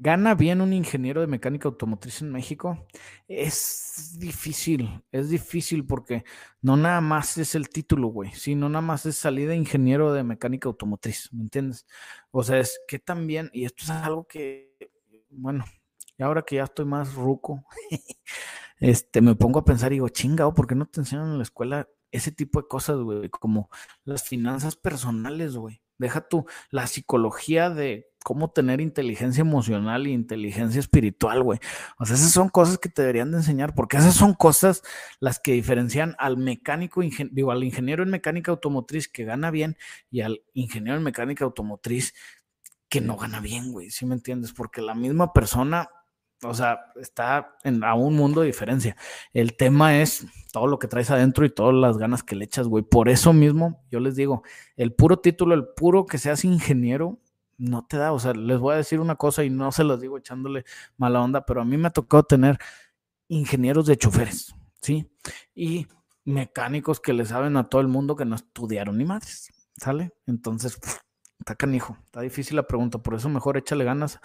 ¿Gana bien un ingeniero de mecánica automotriz en México? Es difícil, es difícil porque no nada más es el título, güey, sino nada más es salir de ingeniero de mecánica automotriz, ¿me entiendes? O sea, es que también, y esto es algo que, bueno, y ahora que ya estoy más ruco, este, me pongo a pensar y digo, chingado, ¿por qué no te enseñan en la escuela ese tipo de cosas, güey, como las finanzas personales, güey. Deja tú la psicología de cómo tener inteligencia emocional e inteligencia espiritual, güey. O sea, esas son cosas que te deberían de enseñar, porque esas son cosas las que diferencian al mecánico, digo, al ingeniero en mecánica automotriz que gana bien y al ingeniero en mecánica automotriz que no gana bien, güey, ¿sí me entiendes? Porque la misma persona o sea, está en, a un mundo de diferencia. El tema es todo lo que traes adentro y todas las ganas que le echas, güey. Por eso mismo, yo les digo, el puro título, el puro que seas ingeniero, no te da. O sea, les voy a decir una cosa y no se los digo echándole mala onda, pero a mí me ha tocado tener ingenieros de choferes, ¿sí? Y mecánicos que le saben a todo el mundo que no estudiaron ni madres, ¿sale? Entonces, Está canijo, está difícil la pregunta, por eso mejor échale ganas.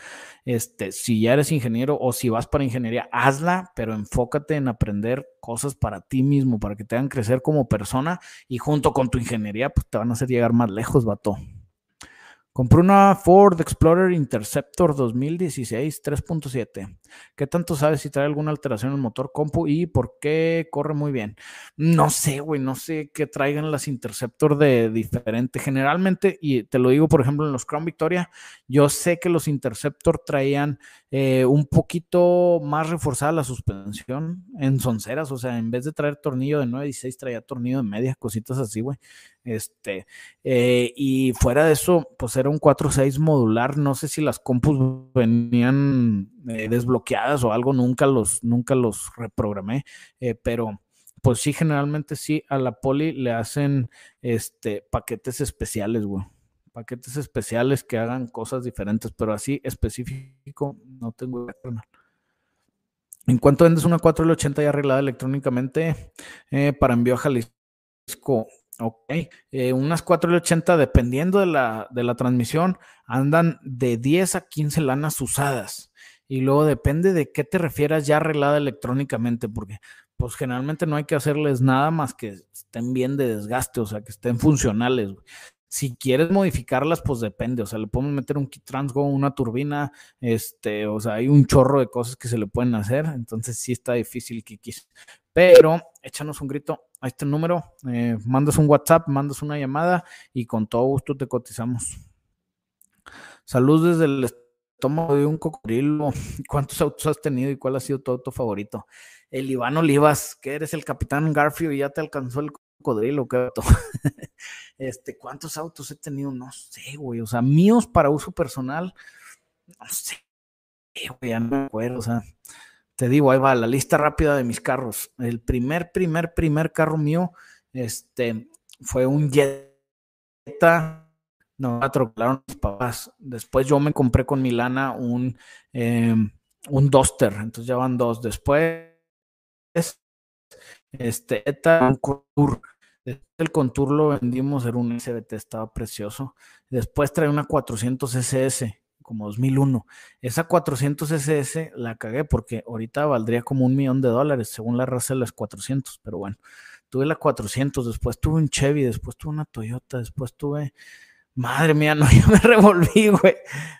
Este, si ya eres ingeniero o si vas para ingeniería, hazla, pero enfócate en aprender cosas para ti mismo, para que te hagan crecer como persona y junto con tu ingeniería, pues te van a hacer llegar más lejos, vato. Compré una Ford Explorer Interceptor 2016 3.7. ¿Qué tanto sabes si trae alguna alteración en el motor compu y por qué corre muy bien? No sé, güey, no sé qué traigan las Interceptor de diferente. Generalmente, y te lo digo, por ejemplo, en los Crown Victoria, yo sé que los Interceptor traían eh, un poquito más reforzada la suspensión en sonceras, o sea, en vez de traer tornillo de 9 y 6, traía tornillo de media, cositas así, güey. Este, eh, y fuera de eso, pues era un 4.6 modular. No sé si las compus venían eh, desbloqueadas o algo, nunca los, nunca los reprogramé, eh, pero pues sí, generalmente sí, a la poli le hacen este, paquetes especiales, güey. Paquetes especiales que hagan cosas diferentes, pero así específico no tengo ¿En cuánto vendes una 4L80 ya arreglada electrónicamente para envío a Jalisco? Ok, eh, unas 480, dependiendo de la, de la transmisión, andan de 10 a 15 lanas usadas. Y luego depende de qué te refieras ya arreglada electrónicamente, porque pues generalmente no hay que hacerles nada más que estén bien de desgaste, o sea, que estén funcionales. Si quieres modificarlas, pues depende, o sea, le podemos meter un kit transgo, una turbina, este, o sea, hay un chorro de cosas que se le pueden hacer, entonces sí está difícil quis. Pero échanos un grito a este número, eh, mandas un WhatsApp, mandas una llamada y con todo gusto te cotizamos. Salud desde el estómago de un cocodrilo. ¿Cuántos autos has tenido y cuál ha sido tu auto favorito? El Iván Olivas, que eres el capitán Garfield y ya te alcanzó el cocodrilo, ¿qué este, ¿cuántos autos he tenido? No sé, güey. O sea, míos para uso personal, no sé, güey, ya no me acuerdo, o sea te digo, ahí va la lista rápida de mis carros. El primer, primer, primer carro mío, este, fue un Jetta. No, atropelaron mis papás. Después yo me compré con mi lana un, em, un Duster. Entonces ya van dos. Después, este, un Contour. El Contour lo vendimos, era un SBT, estaba precioso. Después trae una 400 SS como 2001. Esa 400 SS la cagué porque ahorita valdría como un millón de dólares, según la raza de las 400, pero bueno, tuve la 400, después tuve un Chevy, después tuve una Toyota, después tuve... Madre mía, no, yo me revolví, güey.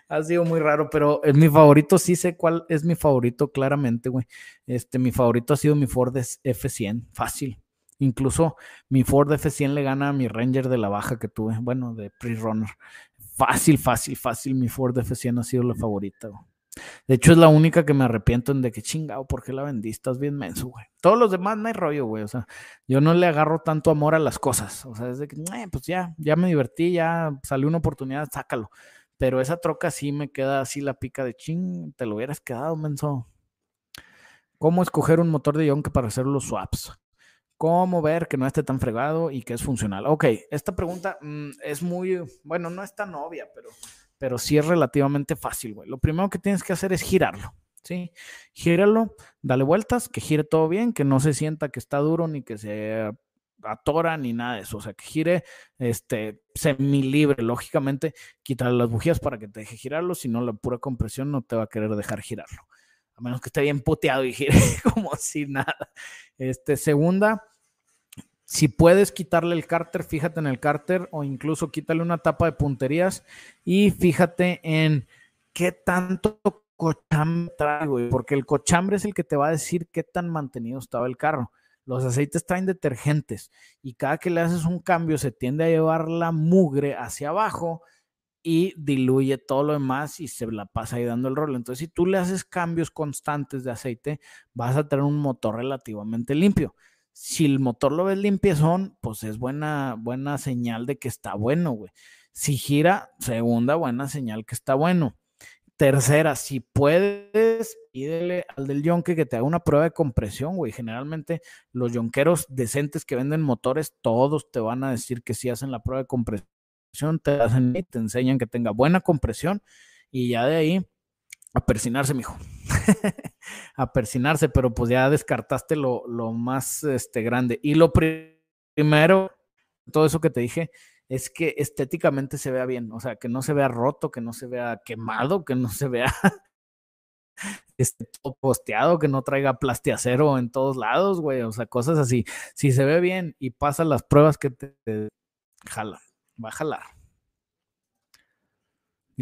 Ha sido muy raro, pero es mi favorito, sí sé cuál es mi favorito, claramente, güey. Este, mi favorito ha sido mi Ford F100, fácil. Incluso mi Ford F100 le gana a mi Ranger de la baja que tuve, bueno, de pre-runner fácil, fácil, fácil, mi Ford F100 ha sido la favorita. De hecho, es la única que me arrepiento en de que chingado, ¿por qué la vendí? Estás bien menso, güey. Todos los demás no hay rollo, güey. O sea, yo no le agarro tanto amor a las cosas. O sea, es de que, pues ya, ya me divertí, ya salió una oportunidad, sácalo. Pero esa troca sí me queda así la pica de ching, te lo hubieras quedado, menso. ¿Cómo escoger un motor de Yonke para hacer los swaps? ¿Cómo ver que no esté tan fregado y que es funcional? Ok, esta pregunta mm, es muy, bueno, no es tan obvia, pero, pero sí es relativamente fácil, güey. Lo primero que tienes que hacer es girarlo, ¿sí? Gíralo, dale vueltas, que gire todo bien, que no se sienta que está duro ni que se atora ni nada de eso, o sea, que gire este semi libre, lógicamente, quitarle las bujías para que te deje girarlo, si no la pura compresión no te va a querer dejar girarlo, a menos que esté bien puteado y gire como si nada. Este, segunda, si puedes quitarle el cárter, fíjate en el cárter o incluso quítale una tapa de punterías y fíjate en qué tanto cochambre trae, güey, porque el cochambre es el que te va a decir qué tan mantenido estaba el carro. Los aceites traen detergentes y cada que le haces un cambio se tiende a llevar la mugre hacia abajo y diluye todo lo demás y se la pasa ahí dando el rol. Entonces, si tú le haces cambios constantes de aceite, vas a tener un motor relativamente limpio. Si el motor lo ves limpiezón, pues es buena, buena señal de que está bueno, güey. Si gira, segunda buena señal que está bueno. Tercera, si puedes, pídele al del yonke que te haga una prueba de compresión, güey. Generalmente los yonqueros decentes que venden motores, todos te van a decir que si hacen la prueba de compresión te hacen te enseñan que tenga buena compresión y ya de ahí a persinarse, mijo. a persinarse, pero pues ya descartaste lo, más este, grande. Y lo primero, todo eso que te dije, es que estéticamente se vea bien, o sea, que no se vea roto, que no se vea quemado, que no se vea este, todo posteado, que no traiga plastiacero en todos lados, güey, o sea, cosas así. Si se ve bien y pasa las pruebas que te, te jalan va a jalar.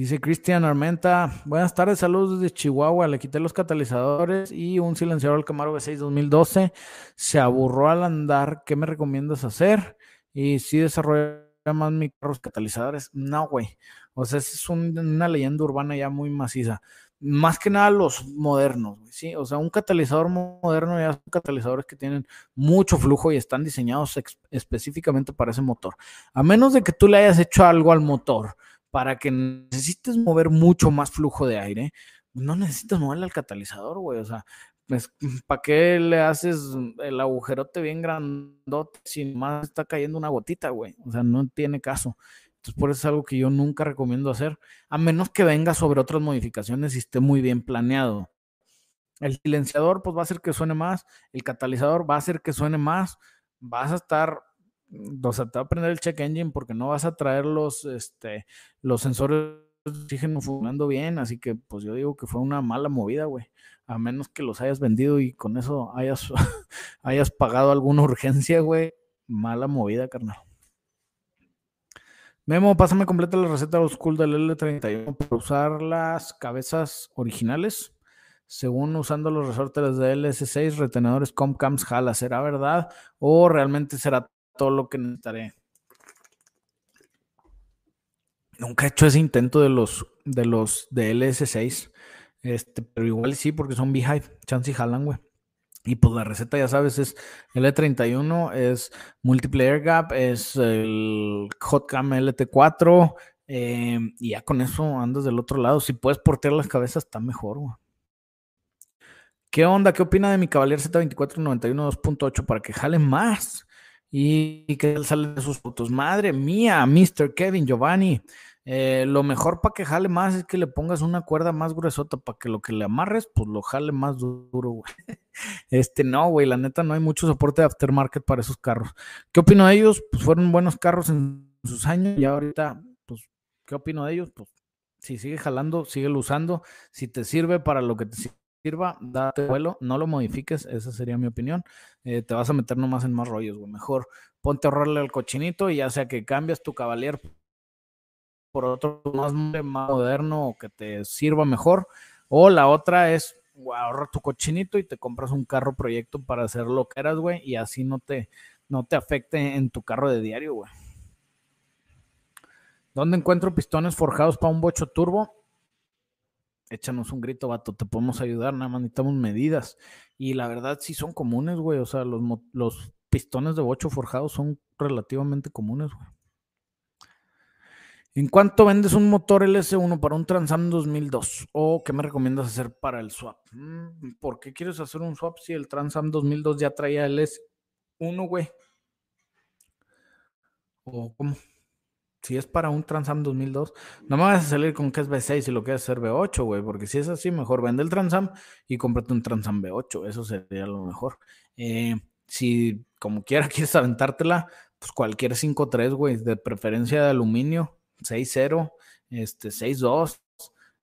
Dice Cristian Armenta, buenas tardes, saludos desde Chihuahua, le quité los catalizadores y un silenciador al Camaro V6 2012, se aburró al andar, ¿qué me recomiendas hacer? Y si desarrolla más mis catalizadores, no, güey, o sea, es una leyenda urbana ya muy maciza más que nada los modernos, ¿sí? O sea, un catalizador moderno ya son catalizadores que tienen mucho flujo y están diseñados específicamente para ese motor. A menos de que tú le hayas hecho algo al motor para que necesites mover mucho más flujo de aire, no necesitas moverle al catalizador, güey. O sea, pues, ¿para qué le haces el agujerote bien grandote si más está cayendo una gotita, güey? O sea, no tiene caso. Entonces, por eso es algo que yo nunca recomiendo hacer, a menos que venga sobre otras modificaciones y esté muy bien planeado. El silenciador, pues va a hacer que suene más, el catalizador va a hacer que suene más, vas a estar, o sea, te va a prender el check engine porque no vas a traer los, este, los sensores de oxígeno funcionando bien, así que pues yo digo que fue una mala movida, güey, a menos que los hayas vendido y con eso hayas, hayas pagado alguna urgencia, güey, mala movida, carnal. Memo, pásame completa la receta old school del L31 para usar las cabezas originales. Según usando los resortes de LS6, retenedores Comcams jala. ¿Será verdad o realmente será todo lo que necesitaré? Nunca he hecho ese intento de los de los de LS6. Este, pero igual sí, porque son Beehive. Chance y jalan, güey. Y pues la receta, ya sabes, es L31, es Multiplayer Gap, es el Hotcam LT4, em, y ya con eso andas del otro lado. Si puedes portear las cabezas, está mejor, ¿Qué onda? ¿Qué opina de mi Cavalier Z2491 2.8 para que jale más? Y que sale de sus fotos. Madre mía, Mr. Kevin Giovanni. Eh, lo mejor para que jale más es que le pongas una cuerda más gruesota para que lo que le amarres, pues lo jale más duro, güey. Este, no, güey, la neta no hay mucho soporte de aftermarket para esos carros. ¿Qué opino de ellos? Pues fueron buenos carros en sus años y ahorita, pues, ¿qué opino de ellos? Pues, si sigue jalando, sigue usando. Si te sirve para lo que te sirva, date vuelo, no lo modifiques, esa sería mi opinión. Eh, te vas a meter nomás en más rollos, güey. Mejor ponte a ahorrarle al cochinito y ya sea que cambias tu Cavalier por otro más moderno o que te sirva mejor. O la otra es ahorra tu cochinito y te compras un carro proyecto para hacer lo que eras, güey, y así no te, no te afecte en tu carro de diario, güey. ¿Dónde encuentro pistones forjados para un bocho turbo? Échanos un grito, vato, te podemos ayudar, nada más necesitamos medidas. Y la verdad sí son comunes, güey, o sea, los, pistones de bocho forjados son relativamente comunes, güey. ¿En cuánto vendes un motor LS1 para un Transam 2002? ¿O qué me recomiendas hacer para el swap? Mm, ¿Por qué quieres hacer un swap si el Transam 2002 ya traía LS1, güey? ¿O cómo? Si es para un Transam 2002, no me vas a salir con que es V6 y lo quieres hacer V8, güey, porque si es así, mejor vende el Transam y cómprate un Transam V8, eso sería lo mejor. Eh, si como quiera quieres aventártela, pues cualquier 5.3, güey, de preferencia de aluminio, 6-0, este, 6-2.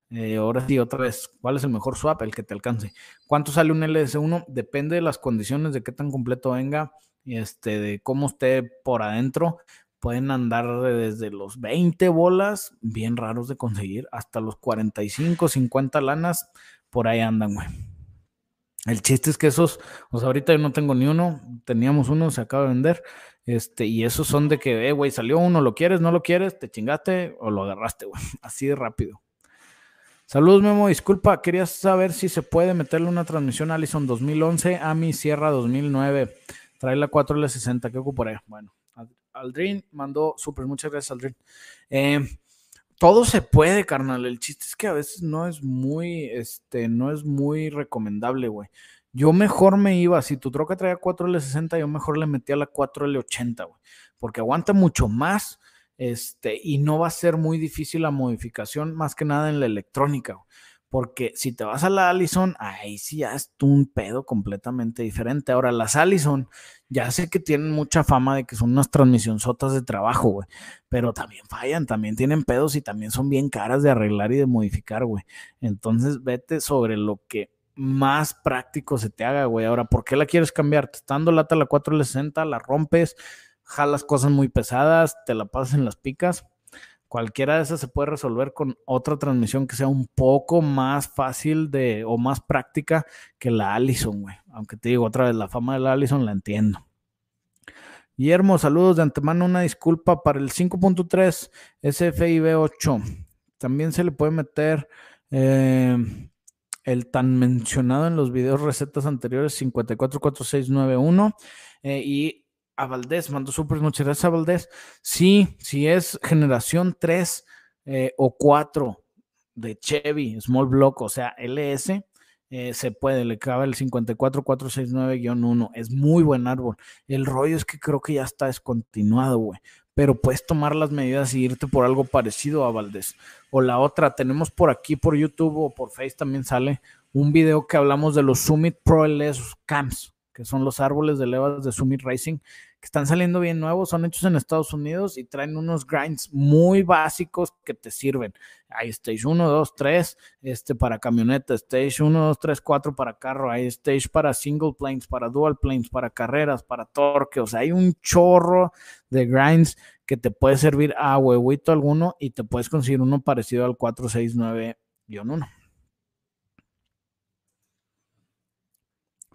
Eh, ahora sí, otra vez, ¿cuál es el mejor swap? El que te alcance. ¿Cuánto sale un LS1? Depende de las condiciones, de qué tan completo venga, este, de cómo esté por adentro. Pueden andar desde los 20 bolas, bien raros de conseguir, hasta los 45, 50 lanas, por ahí andan, güey. El chiste es que esos, o sea, ahorita yo no tengo ni uno, teníamos uno, se acaba de vender, este, y esos son de que, eh, güey, salió uno, lo quieres, no lo quieres, te chingaste o lo agarraste, güey, así de rápido. Saludos, Memo, disculpa, quería saber si se puede meterle una transmisión Allison 2011 a mi Sierra 2009. Trae la 4L60, ¿qué ocuparé? Bueno, Aldrin mandó súper, muchas gracias, Aldrin. Eh, todo se puede, carnal. El chiste es que a veces no es muy, este, no es muy recomendable, güey. Yo mejor me iba, si tu troca traía 4L60, yo mejor le metía la 4L80, güey. Porque aguanta mucho más, este, y no va a ser muy difícil la modificación, más que nada en la electrónica, güey. Porque si te vas a la Allison, ahí sí ya es un pedo completamente diferente. Ahora, las Allison, ya sé que tienen mucha fama de que son unas sotas de trabajo, güey. Pero también fallan, también tienen pedos y también son bien caras de arreglar y de modificar, güey. Entonces, vete sobre lo que más práctico se te haga, güey. Ahora, ¿por qué la quieres cambiar? Te está dando lata la 460, la rompes, jalas cosas muy pesadas, te la pasas en las picas Cualquiera de esas se puede resolver con otra transmisión que sea un poco más fácil de o más práctica que la Allison, güey. Aunque te digo otra vez, la fama de la Allison la entiendo. Guillermo, saludos de antemano. Una disculpa para el 5.3 SFIB 8. También se le puede meter eh, el tan mencionado en los videos recetas anteriores 544691 eh, y a Valdés, mandó súper muchas gracias a Valdés. Sí, si es generación 3 eh, o 4 de Chevy, Small Block, o sea, LS, eh, se puede, le cabe el 54469-1. Es muy buen árbol. El rollo es que creo que ya está descontinuado, güey. Pero puedes tomar las medidas y irte por algo parecido a Valdés. O la otra, tenemos por aquí, por YouTube o por Face también sale un video que hablamos de los Summit Pro LS Camps, que son los árboles de levas de Summit Racing que están saliendo bien nuevos, son hechos en Estados Unidos y traen unos grinds muy básicos que te sirven. Hay stage 1, 2, 3 este, para camioneta, stage 1, 2, 3, 4 para carro, hay stage para single planes, para dual planes, para carreras, para torque, o sea, hay un chorro de grinds que te puede servir a huevito alguno y te puedes conseguir uno parecido al 469-1.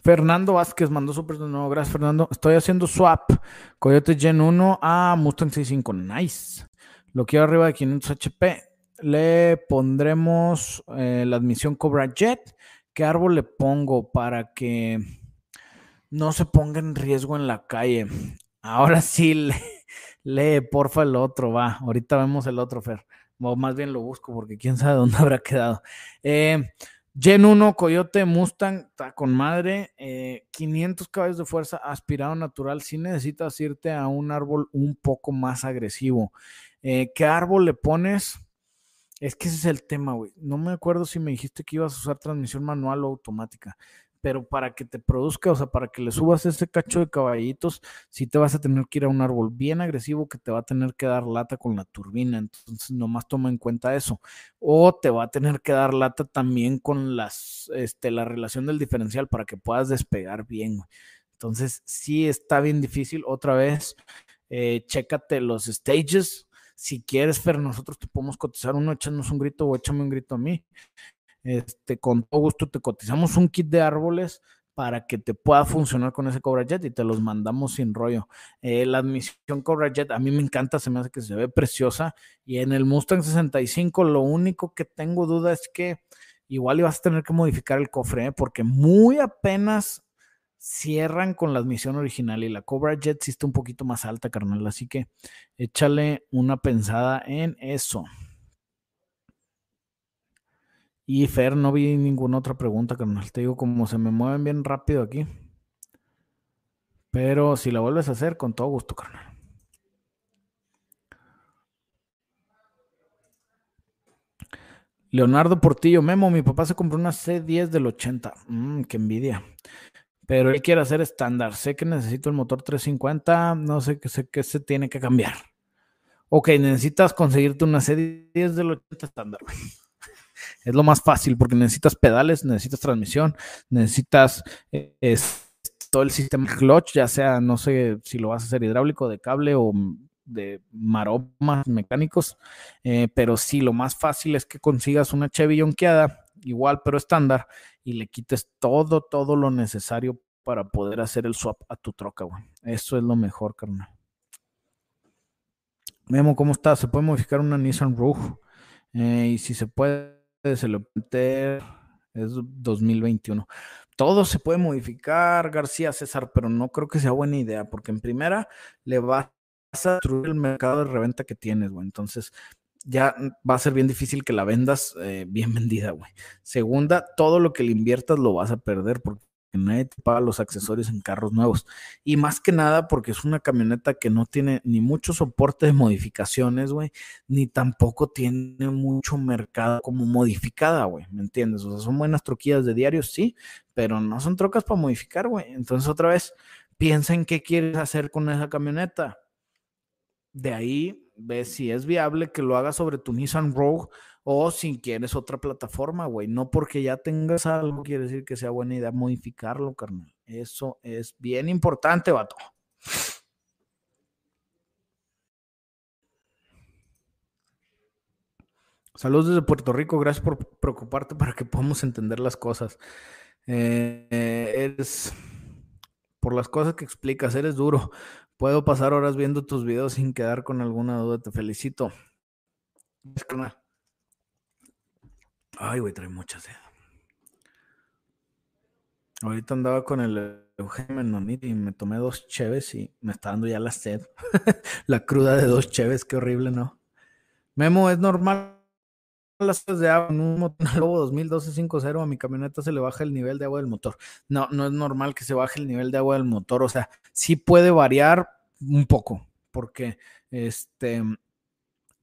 Fernando Vázquez mandó súper de nuevo. Gracias, Fernando. Estoy haciendo swap. Coyote Gen 1 a Mustang 65. Nice. Lo quiero arriba de 500 HP. Le pondremos eh, la admisión Cobra Jet. ¿Qué árbol le pongo para que no se ponga en riesgo en la calle? Ahora sí, lee, lee porfa el otro. Va, ahorita vemos el otro, Fer. O más bien lo busco porque quién sabe dónde habrá quedado. Eh, Gen 1, Coyote, Mustang, está con madre, 500 eh, caballos de fuerza, aspirado natural. Si necesitas irte a un árbol un poco más agresivo. Eh, ¿Qué árbol le pones? Es que ese es el tema, güey. No me acuerdo si me dijiste que ibas a usar transmisión manual o automática pero para que te produzca, o sea, para que le subas ese cacho de caballitos, sí te vas a tener que ir a un árbol bien agresivo que te va a tener que dar lata con la turbina, entonces nomás toma en cuenta eso. O te va a tener que dar lata también con las, este, la relación del diferencial para que puedas despegar bien. Entonces, sí está bien difícil. Otra vez, eh, chécate los stages. Si quieres, Fer, nosotros te podemos cotizar uno, échanos un grito o échame un grito a mí. Este, con todo gusto te cotizamos un kit de árboles para que te pueda funcionar con ese Cobra Jet y te los mandamos sin rollo. Eh, la admisión Cobra Jet a mí me encanta, se me hace que se ve preciosa. Y en el Mustang 65 lo único que tengo duda es que igual ibas a tener que modificar el cofre, ¿eh? porque muy apenas cierran con la admisión original y la Cobra Jet sí está un poquito más alta, carnal. Así que échale una pensada en eso. Y Fer, no vi ninguna otra pregunta, carnal. Te digo, como se me mueven bien rápido aquí. Pero si la vuelves a hacer, con todo gusto, carnal. Leonardo Portillo, Memo, mi papá se compró una C10 del 80. Mmm, qué envidia. Pero él quiere hacer estándar. Sé que necesito el motor 350. No sé qué sé que se tiene que cambiar. Ok, necesitas conseguirte una C10 del 80 estándar. Es lo más fácil porque necesitas pedales, necesitas transmisión, necesitas eh, todo el sistema clutch, ya sea, no sé si lo vas a hacer hidráulico, de cable o de maromas mecánicos, eh, pero sí, lo más fácil es que consigas una Chevy igual pero estándar, y le quites todo, todo lo necesario para poder hacer el swap a tu troca, güey. Eso es lo mejor, carnal. Memo, ¿cómo está? ¿Se puede modificar una Nissan Rogue? Eh, y si se puede, se lo. Es 2021. Todo se puede modificar, García César, pero no creo que sea buena idea, porque en primera le vas a destruir el mercado de reventa que tienes, güey. Entonces, ya va a ser bien difícil que la vendas eh, bien vendida, güey. Segunda, todo lo que le inviertas lo vas a perder porque nadie te paga los accesorios en carros nuevos. Y más que nada porque es una camioneta que no tiene ni mucho soporte de modificaciones, güey, ni tampoco tiene mucho mercado como modificada, güey, ¿me entiendes? O sea, son buenas troquillas de diario, sí, pero no son trocas para modificar, güey. Entonces, otra vez, piensa en qué quieres hacer con esa camioneta. De ahí ves si es viable que lo hagas sobre tu Nissan Rogue o si quieres otra plataforma, güey. No porque ya tengas algo quiere decir que sea buena idea modificarlo, carnal. Eso es bien importante, vato. Saludos desde Puerto Rico, gracias por preocuparte para que podamos entender las cosas. Eh, eres, por las cosas que explicas, eres duro. Puedo pasar horas viendo tus videos sin quedar con alguna duda. Te felicito. Ay, güey, trae mucha sed. Ahorita andaba con el Eugenio y me tomé dos cheves y me está dando ya la sed. la cruda de dos cheves, qué horrible, ¿no? Memo, es normal las de agua en un Lobo 2012-50 a mi camioneta se le baja el nivel de agua del motor. No, no es normal que se baje el nivel de agua del motor. O sea, sí puede variar un poco, porque este,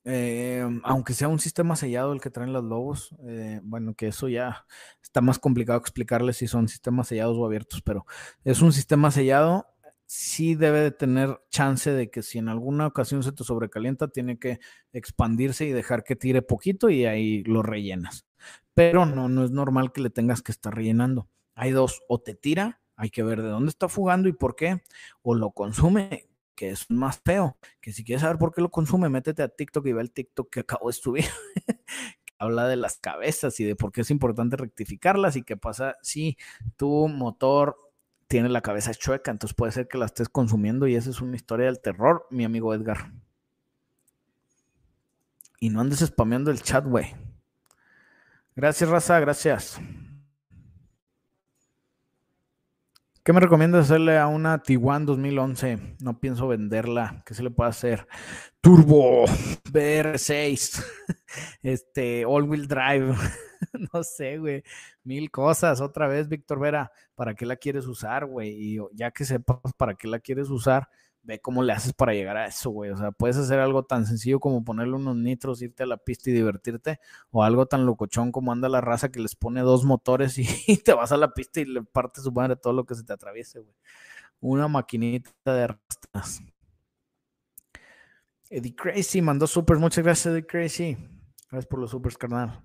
eh, aunque sea un sistema sellado el que traen los lobos, eh, bueno, que eso ya está más complicado explicarles si son sistemas sellados o abiertos, pero es un sistema sellado, sí debe de tener chance de que si en alguna ocasión se te sobrecalienta, tiene que expandirse y dejar que tire poquito y ahí lo rellenas. Pero no, no es normal que le tengas que estar rellenando. Hay dos, o te tira, hay que ver de dónde está fugando y por qué, o lo consume que es más feo, que si quieres saber por qué lo consume, métete a TikTok y ve el TikTok que acabo de subir, habla de las cabezas y de por qué es importante rectificarlas y qué pasa si tu motor tiene la cabeza chueca, entonces puede ser que la estés consumiendo y esa es una historia del terror, mi amigo Edgar. Y no andes spameando el chat, güey. Gracias, raza, gracias. ¿Qué me recomiendas hacerle a una Tiguan 2011? No pienso venderla. ¿Qué se le puede hacer? Turbo, BR6, este, All Wheel Drive. no sé, güey. Mil cosas. Otra vez, Víctor Vera, ¿para qué la quieres usar, güey? Y ya que sepas para qué la quieres usar, ve cómo le haces para llegar a eso, güey. O sea, puedes hacer algo tan sencillo como ponerle unos nitros, irte a la pista y divertirte, o algo tan locochón como anda la raza que les pone dos motores y, te vas a la pista y le partes su madre todo lo que se te atraviese, güey. Una maquinita de rastas. Eddie Crazy mandó supers. Muchas gracias, Eddie Crazy. Gracias por los supers, carnal.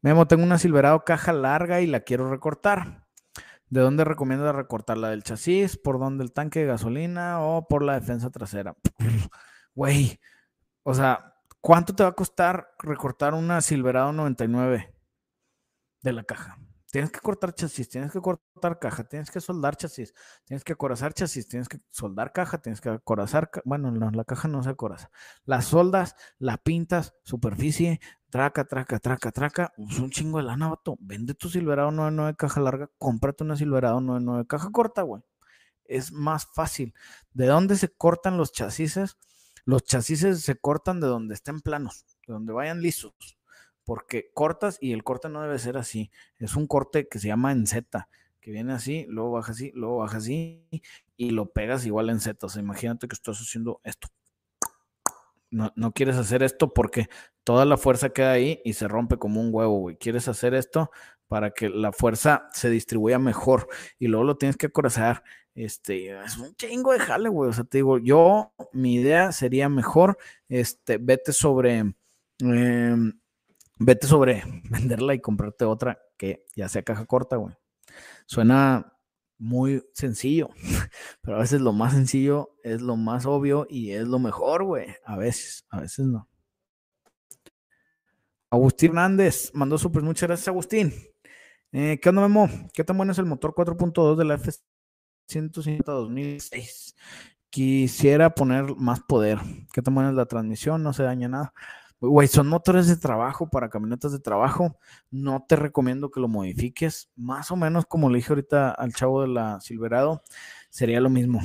Memo, tengo una Silverado caja larga y la quiero recortar. ¿De dónde recomiendas recortarla? ¿Del chasis? ¿Por dónde el tanque de gasolina? ¿O por la defensa trasera? Güey, o sea, ¿cuánto te va a costar recortar una Silverado 99 de la caja? Tienes que cortar chasis, tienes que cortar caja, tienes que soldar chasis, tienes que acorazar chasis, tienes que soldar caja, tienes que acorazar, bueno, no, la caja no se acoraza. Las soldas, la pintas, superficie, traca, traca, traca, traca, es un chingo de lana, vato. Vende tu Silverado 99 caja larga, cómprate una Silverado 99 caja corta, güey. Es más fácil. ¿De dónde se cortan los chasis? Los chasis se cortan de donde estén planos, de donde vayan lisos. Porque cortas y el corte no debe ser así. Es un corte que se llama en Z, que viene así, luego baja así, luego baja así y lo pegas igual en Z. O sea, imagínate que estás haciendo esto no, quieres hacer esto porque toda la fuerza queda ahí y se rompe como un huevo, güey. Quieres hacer esto para que la fuerza se distribuya mejor y luego lo tienes que acorazar. Este, es un chingo de jale, güey. O sea, te digo, yo, mi idea sería mejor, este, vete sobre, em, vete sobre venderla y comprarte otra que ya sea caja corta, güey. Suena muy sencillo, pero a veces lo más sencillo es lo más obvio y es lo mejor, güey. A veces, a veces no. Agustín Hernández mandó súper muchas gracias, Agustín. Eh, ¿Qué onda, Memo? ¿Qué tan bueno es el motor 4.2 de la F-150 2006? Quisiera poner más poder. ¿Qué tan buena es la transmisión? No se daña nada. Güey, son motores de trabajo para camionetas de trabajo. No te recomiendo que lo modifiques. Más o menos como le dije ahorita al chavo de la Silverado, sería lo mismo.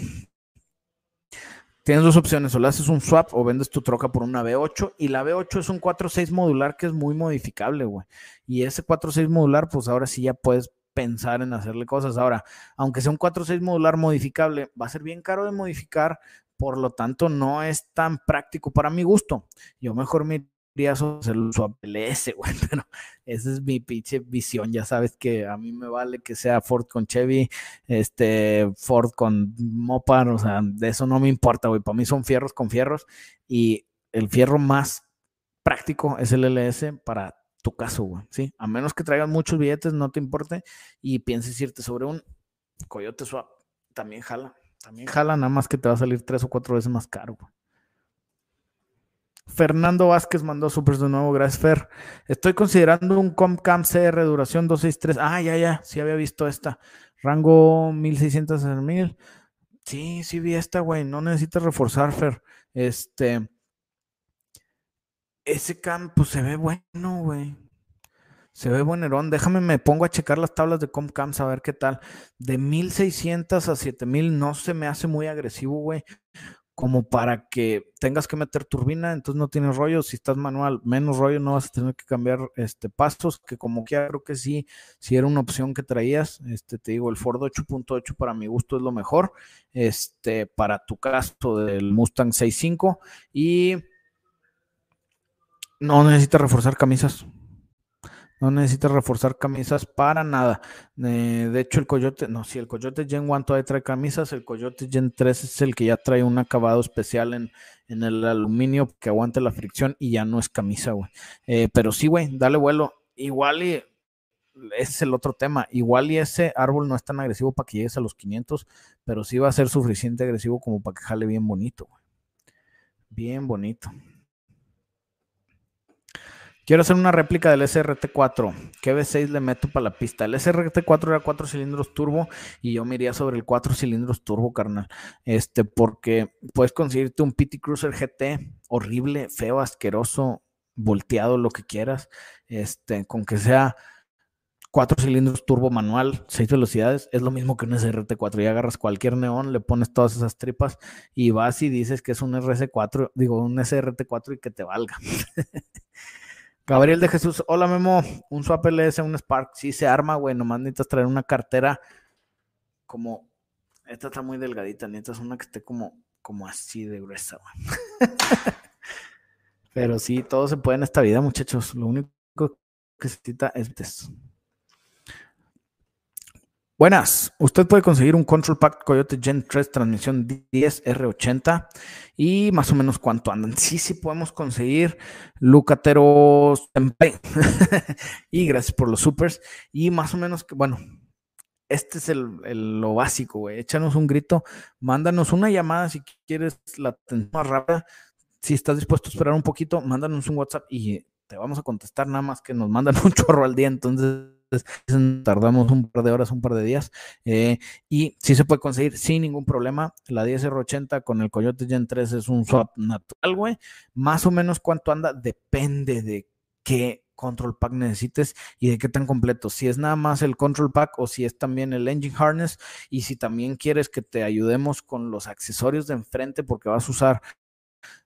Tienes dos opciones, o le haces un swap o vendes tu troca por una V8 y la V8 es un 4.6 modular que es muy modificable, güey. Y ese 4.6 modular, pues ahora sí ya puedes pensar en hacerle cosas. Ahora, aunque sea un 4.6 modular modificable, va a ser bien caro de modificar, por lo tanto no es tan práctico para mi gusto. Yo mejor me iría a hacer el swap LS, güey, pero esa es mi pinche visión. Ya sabes que a mí me vale que sea Ford con Chevy, este, Ford con Mopar, o sea, de eso no me importa, güey. Para mí son fierros con fierros y el fierro más práctico es el LS para tu caso, güey, ¿sí? A menos que traigan muchos billetes, no te importe y pienses irte sobre un Coyote Swap, también jala, también jala, nada más que te va a salir tres o cuatro veces más caro. Fernando Vázquez mandó supers de nuevo, gracias Fer. Estoy considerando un Comcam CR duración 263. Ah, ya, ya, sí había visto esta. Rango 1600 en 1000. Sí, sí vi esta, güey. No necesitas reforzar, Fer. Este, ese cam, pues se ve bueno, güey. Se ve buenerón. Déjame, me pongo a checar las tablas de Comcam, a ver qué tal. De 1600 a 7000 no se me hace muy agresivo, güey. Como para que tengas que meter turbina, entonces no tienes rollo. Si estás manual, menos rollo, no vas a tener que cambiar este, pasos, que como que creo que sí, si era una opción que traías. Este, te digo, el Ford 8.8 para mi gusto es lo mejor. Este, para tu caso del Mustang 6.5. Y no necesitas reforzar camisas. No necesitas reforzar camisas para nada. Eh, de hecho, el Coyote, no, si el Coyote Gen 1 todavía trae camisas, el Coyote Gen 3 es el que ya trae un acabado especial en, el aluminio que aguante la fricción y ya no es camisa, güey. Eh, pero sí, güey, dale vuelo. Igual y ese es el otro tema. Igual y ese árbol no es tan agresivo para que llegues a los 500, pero sí va a ser suficiente agresivo como para que jale bien bonito, güey. Bien bonito. Quiero hacer una réplica del SRT4. ¿Qué V6 le meto para la pista? El SRT4 era 4 cilindros turbo y yo me sobre el 4 cilindros turbo, carnal. Este, porque puedes conseguirte un PT Cruiser GT horrible, feo, asqueroso, volteado, lo que quieras. Este, con que sea 4 cilindros turbo manual, 6 velocidades, es lo mismo que un SRT4. Y agarras cualquier neón, le pones todas esas tripas y vas y dices que es un RS4, digo, un SRT4 y que te valga. Gabriel de Jesús, hola Memo, un swap LS, un Spark, sí se arma, güey, nomás necesitas traer una cartera como, esta está muy delgadita, necesitas una que esté como, como así de gruesa, güey. Pero sí, todo se puede en esta vida, muchachos, lo único que se necesita es... Buenas, usted puede conseguir un Control Pack Coyote Gen 3 transmisión 10R80 y más o menos cuánto andan. Sí, sí podemos conseguir Lucateros y gracias por los supers. Y más o menos, bueno, este es el, lo básico, güey. Échanos un grito, mándanos una llamada si quieres la atención más rápida. Si estás dispuesto a esperar un poquito, mándanos un WhatsApp y te vamos a contestar nada más que nos mandan un chorro al día. Entonces tardamos un par de horas, un par de días, eh, y sí se puede conseguir sin ningún problema. La 10R80 con el Coyote Gen 3 es un swap natural, güey. Más o menos cuánto anda, depende de qué control pack necesites y de qué tan completo. Si es nada más el control pack o si es también el engine harness y si también quieres que te ayudemos con los accesorios de enfrente porque vas a usar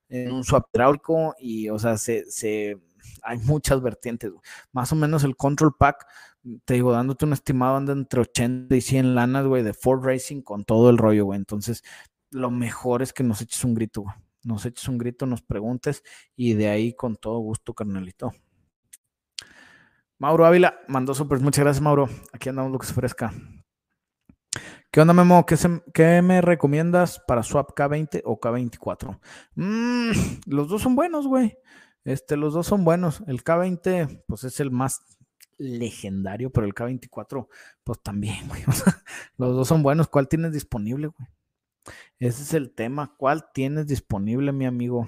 en un swap hidráulico y, o sea, se, se hay muchas vertientes. Más o menos el control pack te digo, dándote un estimado, anda entre 80 y 100 lanas, güey, de Ford Racing con todo el rollo, güey. Entonces, lo mejor es que nos eches un grito, güey. Nos eches un grito, nos preguntes y de ahí con todo gusto, carnalito. Mauro Ávila mandó super. Muchas gracias, Mauro. Aquí andamos lo que se ofrezca. ¿Qué onda, Memo? ¿Qué, me recomiendas para Swap K20 o K24? Mm, los dos son buenos, güey. Este, los dos son buenos. El K20, pues es el más legendario, pero el K24, pues también, güey. los dos son buenos. ¿Cuál tienes disponible, güey? Ese es el tema. ¿Cuál tienes disponible, mi amigo?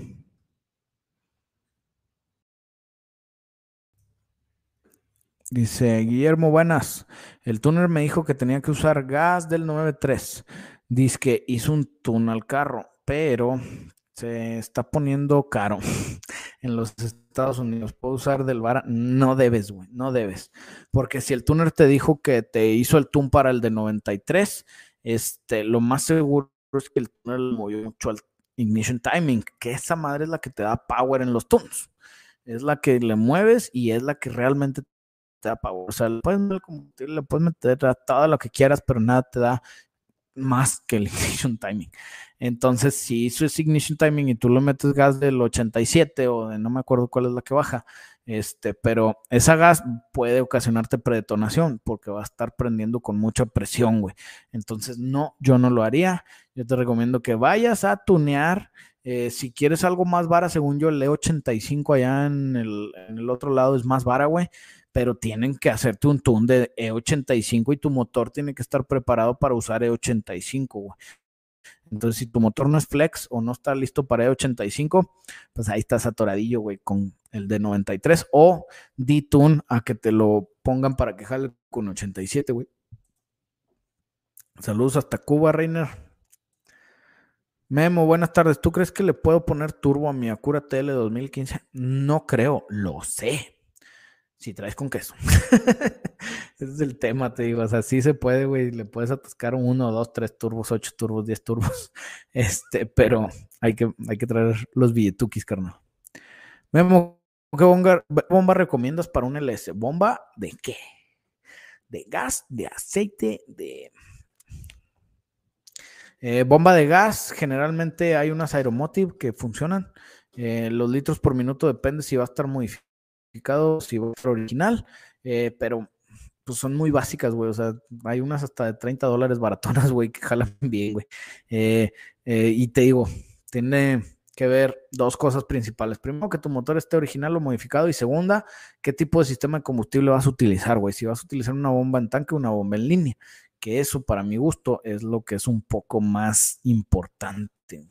Dice Guillermo, buenas. El tuner me dijo que tenía que usar gas del 93. Dice que hizo un tune al carro, pero se está poniendo caro en los Estados Unidos. ¿Puedo usar del VARA? No debes, güey, no debes. Porque si el tuner te dijo que te hizo el tune para el de 93, este, lo más seguro es que el tuner movió mucho al ignition timing, que esa madre es la que te da power en los tunes. Es la que le mueves y es la que realmente te da power. O sea, le puedes, le puedes meter a todo lo que quieras, pero nada te da más que el ignition timing. Entonces, si hizo ese ignition timing y tú le metes gas del 87 o de no me acuerdo cuál es la que baja, este, pero esa gas puede ocasionarte predetonación porque va a estar prendiendo con mucha presión, güey. Entonces, no, yo no lo haría. Yo te recomiendo que vayas a tunear. Eh, si quieres algo más vara, según yo, el E85 allá en el, en el otro lado es más vara, güey pero tienen que hacerte un tune de E85 y tu motor tiene que estar preparado para usar E85, güey. Entonces, si tu motor no es flex o no está listo para E85, pues ahí estás atoradillo, güey, con el de 93 o D-Tune a que te lo pongan para que jale con 87, güey. Saludos hasta Cuba, Reiner. Memo, buenas tardes. ¿Tú crees que le puedo poner turbo a mi Acura TL 2015? No creo, lo sé si traes con queso. Ese es el tema, te digo. O sea, sí se puede, güey. Le puedes atascar uno, dos, tres turbos, ocho turbos, diez turbos. Este, pero hay que, hay que traer los billetukis, carnal. ¿qué bomba, bomba recomiendas para un LS? ¿Bomba de qué? De gas, de aceite, de. Eh, bomba de gas, generalmente hay unas Aeromotive que funcionan. Eh, los litros por minuto depende si va a estar modificado si va a original, eh, pero pues son muy básicas, güey. O sea, hay unas hasta de 30 dólares baratonas, güey, que jalan bien, güey. Eh, eh, y te digo, tiene que ver dos cosas principales. Primero, que tu motor esté original o modificado. Y segunda, qué tipo de sistema de combustible vas a utilizar, güey. Si vas a utilizar una bomba en tanque o una bomba en línea. Que eso, para mi gusto, es lo que es un poco más importante.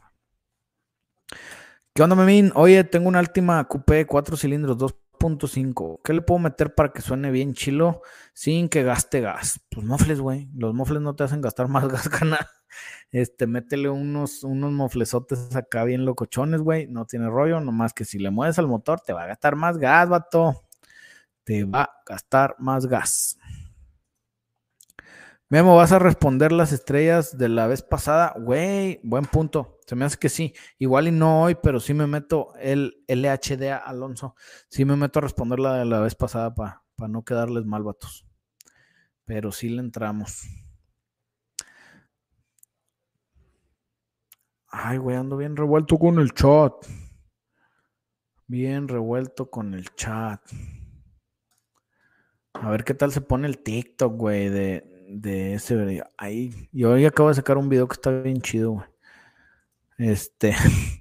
¿Qué onda, Memín? Oye, tengo una última coupé, cuatro cilindros, dos 2.5. ¿Qué le puedo meter para que suene bien chilo sin que gaste gas? Pues mofles, güey. Los mofles no te hacen gastar más gas, canal. Este, métele unos, unos moflesotes acá bien locochones, güey. No tiene rollo, nomás que si le mueves al motor te va a gastar más gas, vato. Te va a gastar más gas. Memo, ¿vas a responder las estrellas de la vez pasada? Güey, buen punto. Se me hace que sí. Igual y no hoy, pero sí me meto el LHD Alonso. Sí me meto a responder la de la vez pasada para no quedarles mal, vatos. Pero sí le entramos. Ay, güey, ando bien revuelto con el chat. Bien revuelto con el chat. A ver qué tal se pone el TikTok, güey, de, de ese ahí. Yo hoy acabo de sacar un video que está bien chido, Este.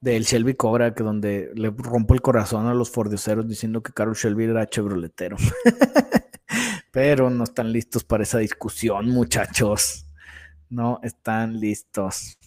del Shelby Cobra, que donde le rompo el corazón a los fordioseros diciendo que Carlos Shelby era chevroletero. Pero no están listos para esa discusión, muchachos. No están listos.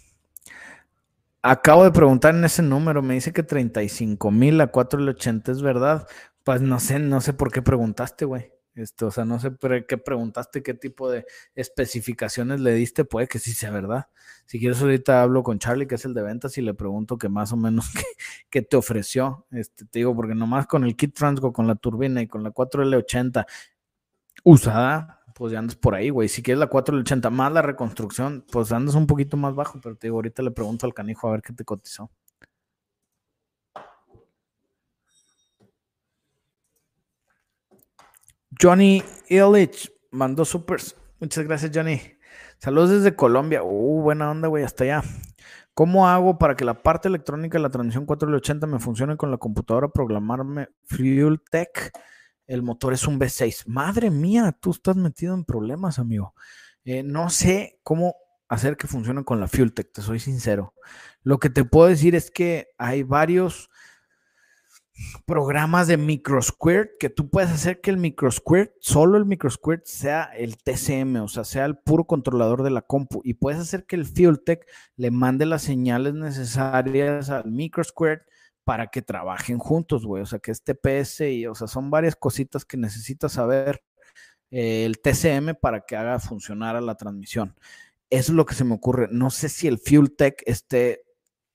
Acabo de preguntar en ese número, me dice que 35 mil a 480 es verdad. Pues no sé, no sé por qué preguntaste, güey. Esto, o sea, no sé qué preguntaste, qué tipo de especificaciones le diste, puede que sí sea verdad. Si quieres, ahorita hablo con Charlie, que es el de ventas, y le pregunto que más o menos qué, te ofreció. Este, te digo, porque nomás con el kit Transgo, con la turbina y con la 4L80 usada, pues ya andas por ahí, güey. Si quieres la 4L80 más la reconstrucción, pues andas un poquito más bajo, pero te digo, ahorita le pregunto al canijo a ver qué te cotizó. Johnny Illich mandó supers. Muchas gracias, Johnny. Saludos desde Colombia. Uh, buena onda, güey, hasta allá. ¿Cómo hago para que la parte electrónica de la transmisión 480 me funcione con la computadora? Programarme Fuel Tech. El motor es un V6. Madre mía, tú estás metido en problemas, amigo. Eh, no sé cómo hacer que funcione con la Fuel Tech, te soy sincero. Lo que te puedo decir es que hay varios programas de MicroSquirt que tú puedes hacer que el MicroSquirt, solo el MicroSquirt sea el TCM, o sea, sea el puro controlador de la compu y puedes hacer que el FuelTech le mande las señales necesarias al MicroSquirt para que trabajen juntos, güey. O sea, que este PS y, o sea, son varias cositas que necesitas saber eh, el TCM para que haga funcionar a la transmisión. Eso es lo que se me ocurre. No sé si el Fuel Tech esté,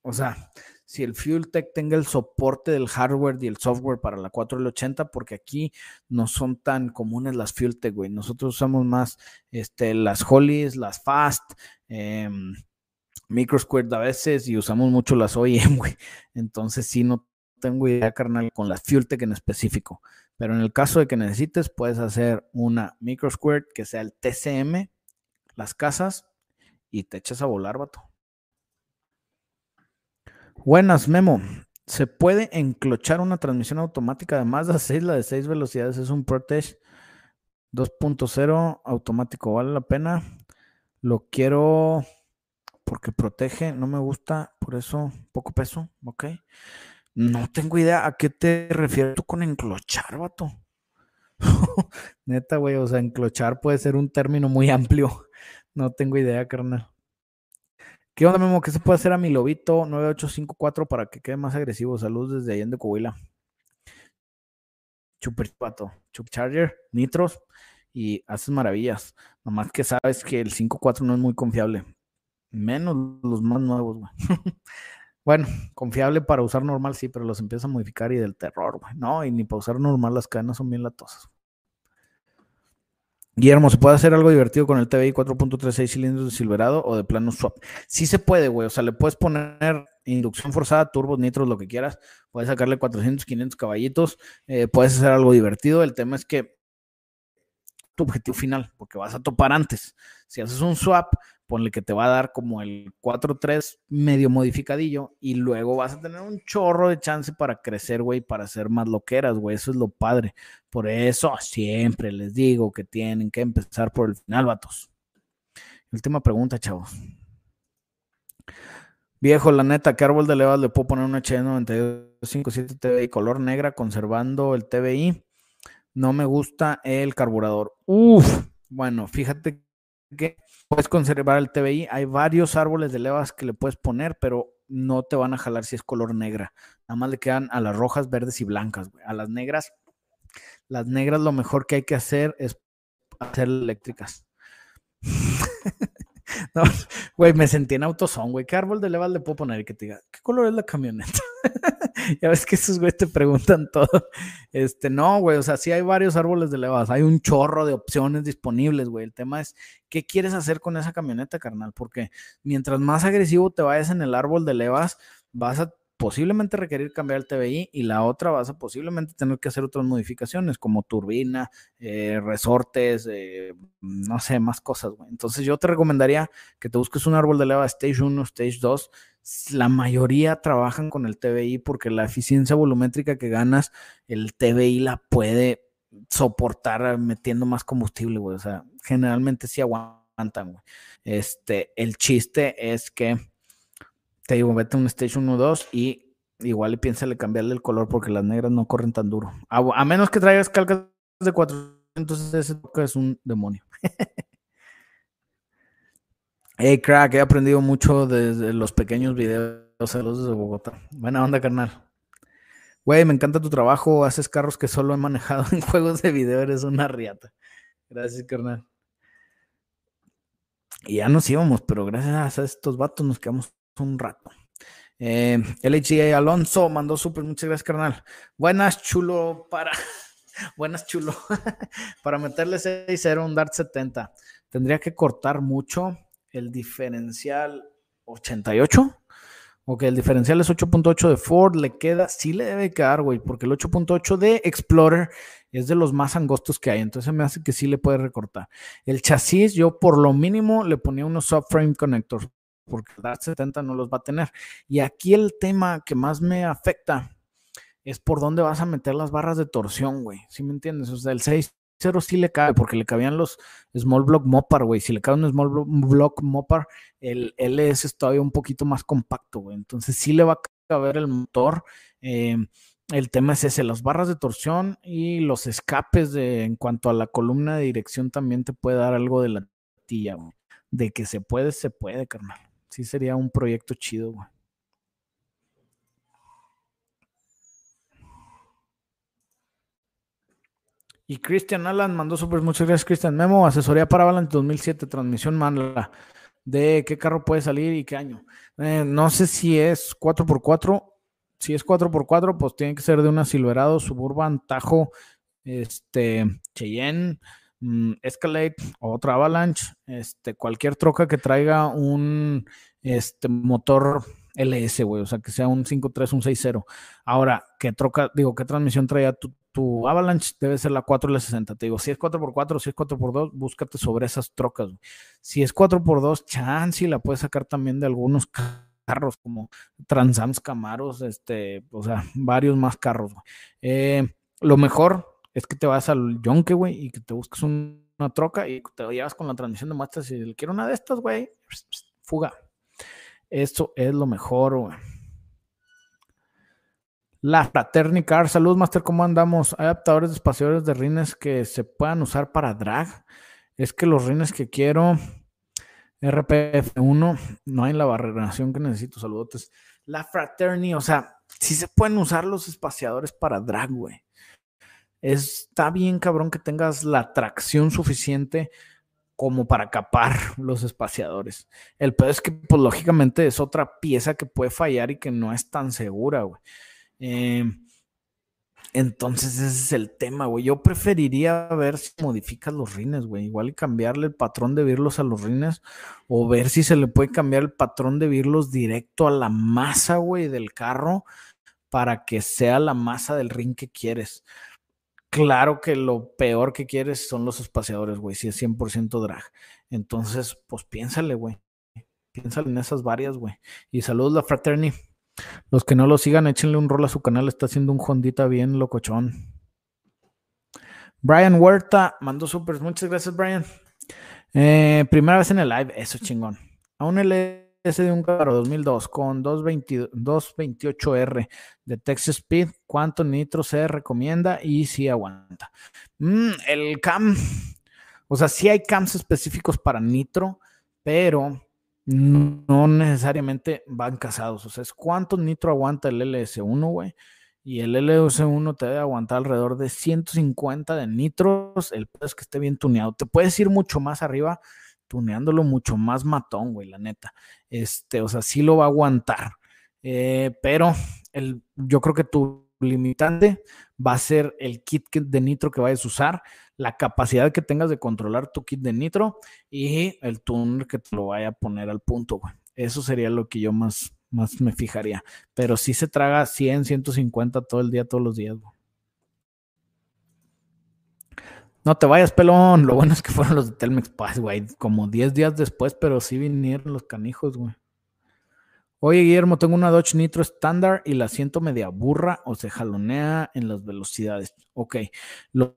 o sea, si el Fuel Tech tenga el soporte del hardware y el software para la 4L80, porque aquí no son tan comunes las Fuel Tech, güey. Nosotros usamos más este, las Hollies, las Fast, eh, Microsquared a veces y usamos mucho las OEM, güey. Entonces sí no tengo idea, carnal, con las Fuel Tech en específico. Pero en el caso de que necesites, puedes hacer una Microsquared que sea el TCM, las casas, y te echas a volar, vato. Buenas, Memo. ¿Se puede enclochar una transmisión automática de Mazda 6? La de 6 velocidades es un Protege 2.0 automático. ¿Vale la pena? Lo quiero porque protege, no me gusta, por eso poco peso, ¿ok? No tengo idea a qué te refieres tú con enclochar, vato. Neta, güey, o sea, enclochar puede ser un término muy amplio. No tengo idea, carnal. ¿Qué onda, Memo? ¿Qué se puede hacer a mi lobito 9854 para que quede más agresivo? Saludos desde Allende, Coahuila. Super pato, Chup Charger, Nitros y haces maravillas. Nomás que sabes que el 54 no es muy confiable. Menos los más nuevos, güey. bueno, confiable para usar normal, sí, pero los empieza a modificar y del terror, güey. No, y ni para usar normal las cadenas son bien latosas. Guillermo, ¿se puede hacer algo divertido con el TBI 4.36 cilindros de Silverado o de plano swap? Sí se puede, güey. O sea, le puedes poner inducción forzada, turbos, nitros, lo que quieras. Puedes sacarle 400, 500 caballitos. Eh, puedes hacer algo divertido. El tema es que tu objetivo final, porque vas a topar antes. Si haces un swap, ponle que te va a dar como el 4-3 medio modificadillo y luego vas a tener un chorro de chance para crecer, güey, para hacer más loqueras, güey. Eso es lo padre. Por eso siempre les digo que tienen que empezar por el final, vatos. Última pregunta, chavos. Viejo, la neta, ¿qué árbol de levas le puedo poner un HD9257 TBI color negra conservando el TBI? No me gusta el carburador. Uf, bueno, fíjate que puedes conservar el TBI. Hay varios árboles de levas que le puedes poner, pero no te van a jalar si es color negra. Nada más le quedan a las rojas, verdes y blancas. A las negras, las negras lo mejor que hay que hacer es hacer eléctricas. No, güey, me sentí en autosón, güey. ¿Qué árbol de levas le puedo poner? Y te diga, ¿qué color es la camioneta? ya ves que esos güeyes te preguntan todo. Este, no, güey, o sea, sí hay varios árboles de levas. Hay un chorro de opciones disponibles, güey. El tema es, ¿qué quieres hacer con esa camioneta, carnal? Porque mientras más agresivo te vayas en el árbol de levas, vas a posiblemente requerir cambiar el TBI y la otra vas a posiblemente tener que hacer otras modificaciones como turbina, eh, resortes, eh, no sé, más cosas, güey. Entonces yo te recomendaría que te busques un árbol de leva Stage 1, Stage 2. La mayoría trabajan con el TBI porque la eficiencia volumétrica que ganas, el TBI la puede soportar metiendo más combustible, güey. O sea, generalmente sí aguantan, güey. Este, el chiste es que te digo, vete a un Stage 1 2 y igual piénsale cambiarle el color porque las negras no corren tan duro. A, menos que traigas calcas de 400, entonces ese es un demonio. hey, crack, he aprendido mucho desde los pequeños videos. Saludos de Bogotá. Buena onda, carnal. Güey, me encanta tu trabajo. Haces carros que solo he manejado en juegos de video. Eres una riata. Gracias, carnal. Y ya nos íbamos, pero gracias a estos vatos nos quedamos un rato. Eh, LHA Alonso mandó súper, muchas gracias, carnal. Buenas, chulo, para. Buenas, chulo. para meterle 6-0 un Dart 70. Tendría que cortar mucho el diferencial 88. Ok, el diferencial es 8.8 de Ford, le queda, sí le debe quedar, güey, porque el 8.8 de Explorer es de los más angostos que hay, entonces me hace que sí le puede recortar. El chasis, yo por lo mínimo le ponía unos subframe connectors, porque el DART 70 no los va a tener. Y aquí el tema que más me afecta es por dónde vas a meter las barras de torsión, güey. ¿Sí me entiendes? O sea, el 6.0 sí le cabe, porque le cabían los Small Block Mopar, güey. Si le cabe un Small Block Mopar, el LS es todavía un poquito más compacto, güey. Entonces sí le va a caber el motor. Em, el tema es ese, las barras de torsión y los escapes de, en cuanto a la columna de dirección también te puede dar algo de la tía, güey. De que se puede, se puede, carnal sí sería un proyecto chido, güey. Y Christian Alan mandó super, muchas gracias Christian Memo, asesoría para Balance 2007, transmisión Manla, de qué carro puede salir y qué año. Eh, no sé si es 4x4, si es 4x4, pues tiene que ser de una Silverado, Suburban, Tajo, este, Cheyenne, mm, Escalade o otra Avalanche. Este, cualquier troca que traiga un este, motor LS, güey, o sea, que sea un 5.3, un 6.0. Ahora, ¿qué troca, digo, qué transmisión traía tu, Avalanche? Debe ser la 4 y la 60. Te digo, si es 4x4, si es 4x2, búscate sobre esas trocas. Si es 4x2, chance la puedes sacar también de algunos carros como Transams, Camaros, este, o sea, varios más carros. Eh, lo mejor es que te vas al Yonke, güey, y que te busques una troca y te llevas con la transmisión de muestras y le quiero una de estas, güey, fuga. Esto es lo mejor, güey. La Fraterni Car, salud Master, ¿cómo andamos? Hay adaptadores de espaciadores de rines que se puedan usar para drag. Es que los rines que quiero, RPF1, no hay la barreración que necesito, saludotes. La Fraterni, o sea, sí se pueden usar los espaciadores para drag, güey. Está bien, cabrón, que tengas la tracción suficiente como para capar los espaciadores. El peor es que, pues lógicamente, es otra pieza que puede fallar y que no es tan segura, güey. Em, entonces, ese es el tema, güey. Yo preferiría ver si modificas los rines, güey. Igual cambiarle el patrón de virlos a los rines o ver si se le puede cambiar el patrón de virlos directo a la masa, güey, del carro para que sea la masa del rin que quieres claro que lo peor que quieres son los espaciadores, güey, si es 100% drag. Entonces, pues piénsale, güey. Piénsale en esas varias, güey. Y saludos la Fraterni. Los que no lo sigan, échenle un rol a su canal. Está haciendo un Hondita bien locochón. Brian Huerta mandó supers. Muchas gracias, Brian. Eh, primera vez en el live. Eso chingón. Aún el de un carro 2002 con 228R de Texas Speed, ¿cuánto nitro se recomienda y si aguanta? Mm, el cam, o sea, sí hay cams específicos para nitro, pero no necesariamente van casados. O sea, es cuánto nitro aguanta el LS1, güey. Y el LS1 te debe aguantar alrededor de 150 de nitros. El es que esté bien tuneado. Te puedes ir mucho más arriba tuneándolo mucho más matón, güey, la neta. Este, o sea, sí lo va a aguantar. Eh, pero el, yo creo que tu limitante va a ser el kit de nitro que vayas a usar, la capacidad que tengas de controlar tu kit de nitro y el tuner que te lo vaya a poner al punto, güey. Eso sería lo que yo más, más me fijaría. Pero si se traga 100, 150 todo el día, todos los días, güey. No te vayas, pelón. Lo bueno es que fueron los de Telmex Pass, güey. Como 10 días después, pero sí vinieron los canijos, güey. Oye, Guillermo, tengo una Dodge Nitro estándar y la siento media burra o se jalonea en las velocidades. Ok. Los,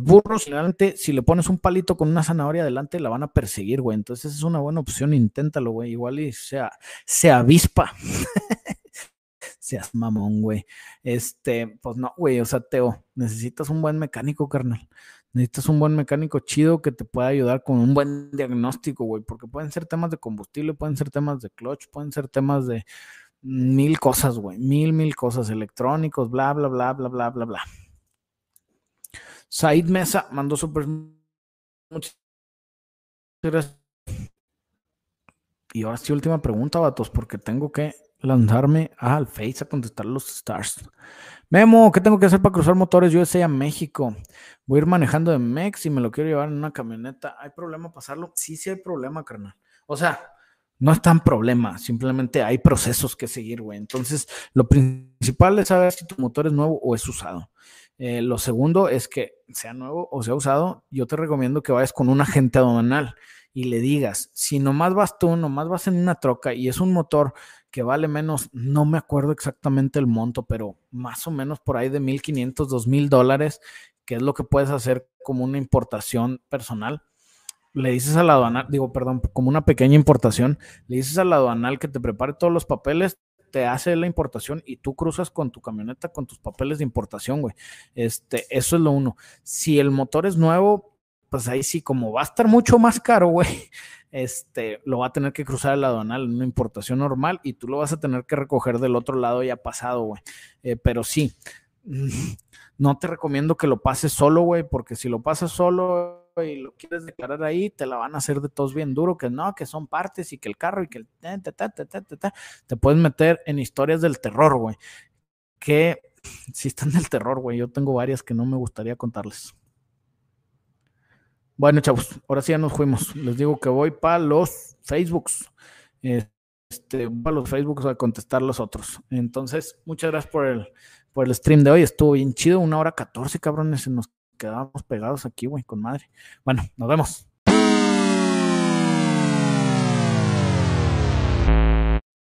burros, generalmente, si le pones un palito con una zanahoria adelante, la van a perseguir, güey. Entonces es una buena opción. Inténtalo, güey. Igual y sea, se avispa. Seas mamón, güey. Este, pues no, güey. O sea, Teo, necesitas un buen mecánico, carnal necesitas un buen mecánico chido que te pueda ayudar con un buen diagnóstico, güey, porque pueden ser temas de combustible, pueden ser temas de clutch, pueden ser temas de mil cosas, güey, mil, mil cosas electrónicos, bla, bla, bla, bla, bla, bla, bla. Said Mesa mandó súper muchas gracias. Y ahora sí, última pregunta, vatos, porque tengo que lanzarme al Face a contestar los stars. Memo, ¿qué tengo que hacer para cruzar motores USA a México? Voy a ir manejando de Mex y me lo quiero llevar en una camioneta. ¿Hay problema pasarlo? Sí, sí hay problema, carnal. O sea, no es tan problema, simplemente hay procesos que seguir, güey. Entonces, lo principal es saber si tu motor es nuevo o es usado. Eh, lo segundo es que sea nuevo o sea usado, yo te recomiendo que vayas con un agente aduanal y le digas, si nomás vas tú, nomás vas en una troca y es un motor que vale menos, no me acuerdo exactamente el monto, pero más o menos por ahí de 1.500, 2.000 dólares, que es lo que puedes hacer como una importación personal. Le dices a la aduanal, digo, perdón, como una pequeña importación, le dices a la aduanal que te prepare todos los papeles, te hace la importación y tú cruzas con tu camioneta con tus papeles de importación, güey. Este, eso es lo uno. Si el motor es nuevo, pues ahí sí, como va a estar mucho más caro, güey, este, lo va a tener que cruzar el aduanal en una importación normal y tú lo vas a tener que recoger del otro lado ya pasado, güey. Eh, pero sí, no te recomiendo que lo pases solo, güey, porque si lo pasas solo y lo quieres declarar ahí, te la van a hacer de todos bien duro, que no, que son partes y que el carro y que el... Te puedes meter en historias del terror, güey. Que si están del terror, güey, yo tengo varias que no me gustaría contarles. Bueno, chavos, ahora sí ya nos fuimos. Les digo que voy para los Facebooks. Este, para los Facebooks a contestar los otros. Entonces, muchas gracias por el, por el stream de hoy. Estuvo bien chido, una hora catorce, cabrones. Nos quedamos pegados aquí, güey, con madre. Bueno, nos vemos.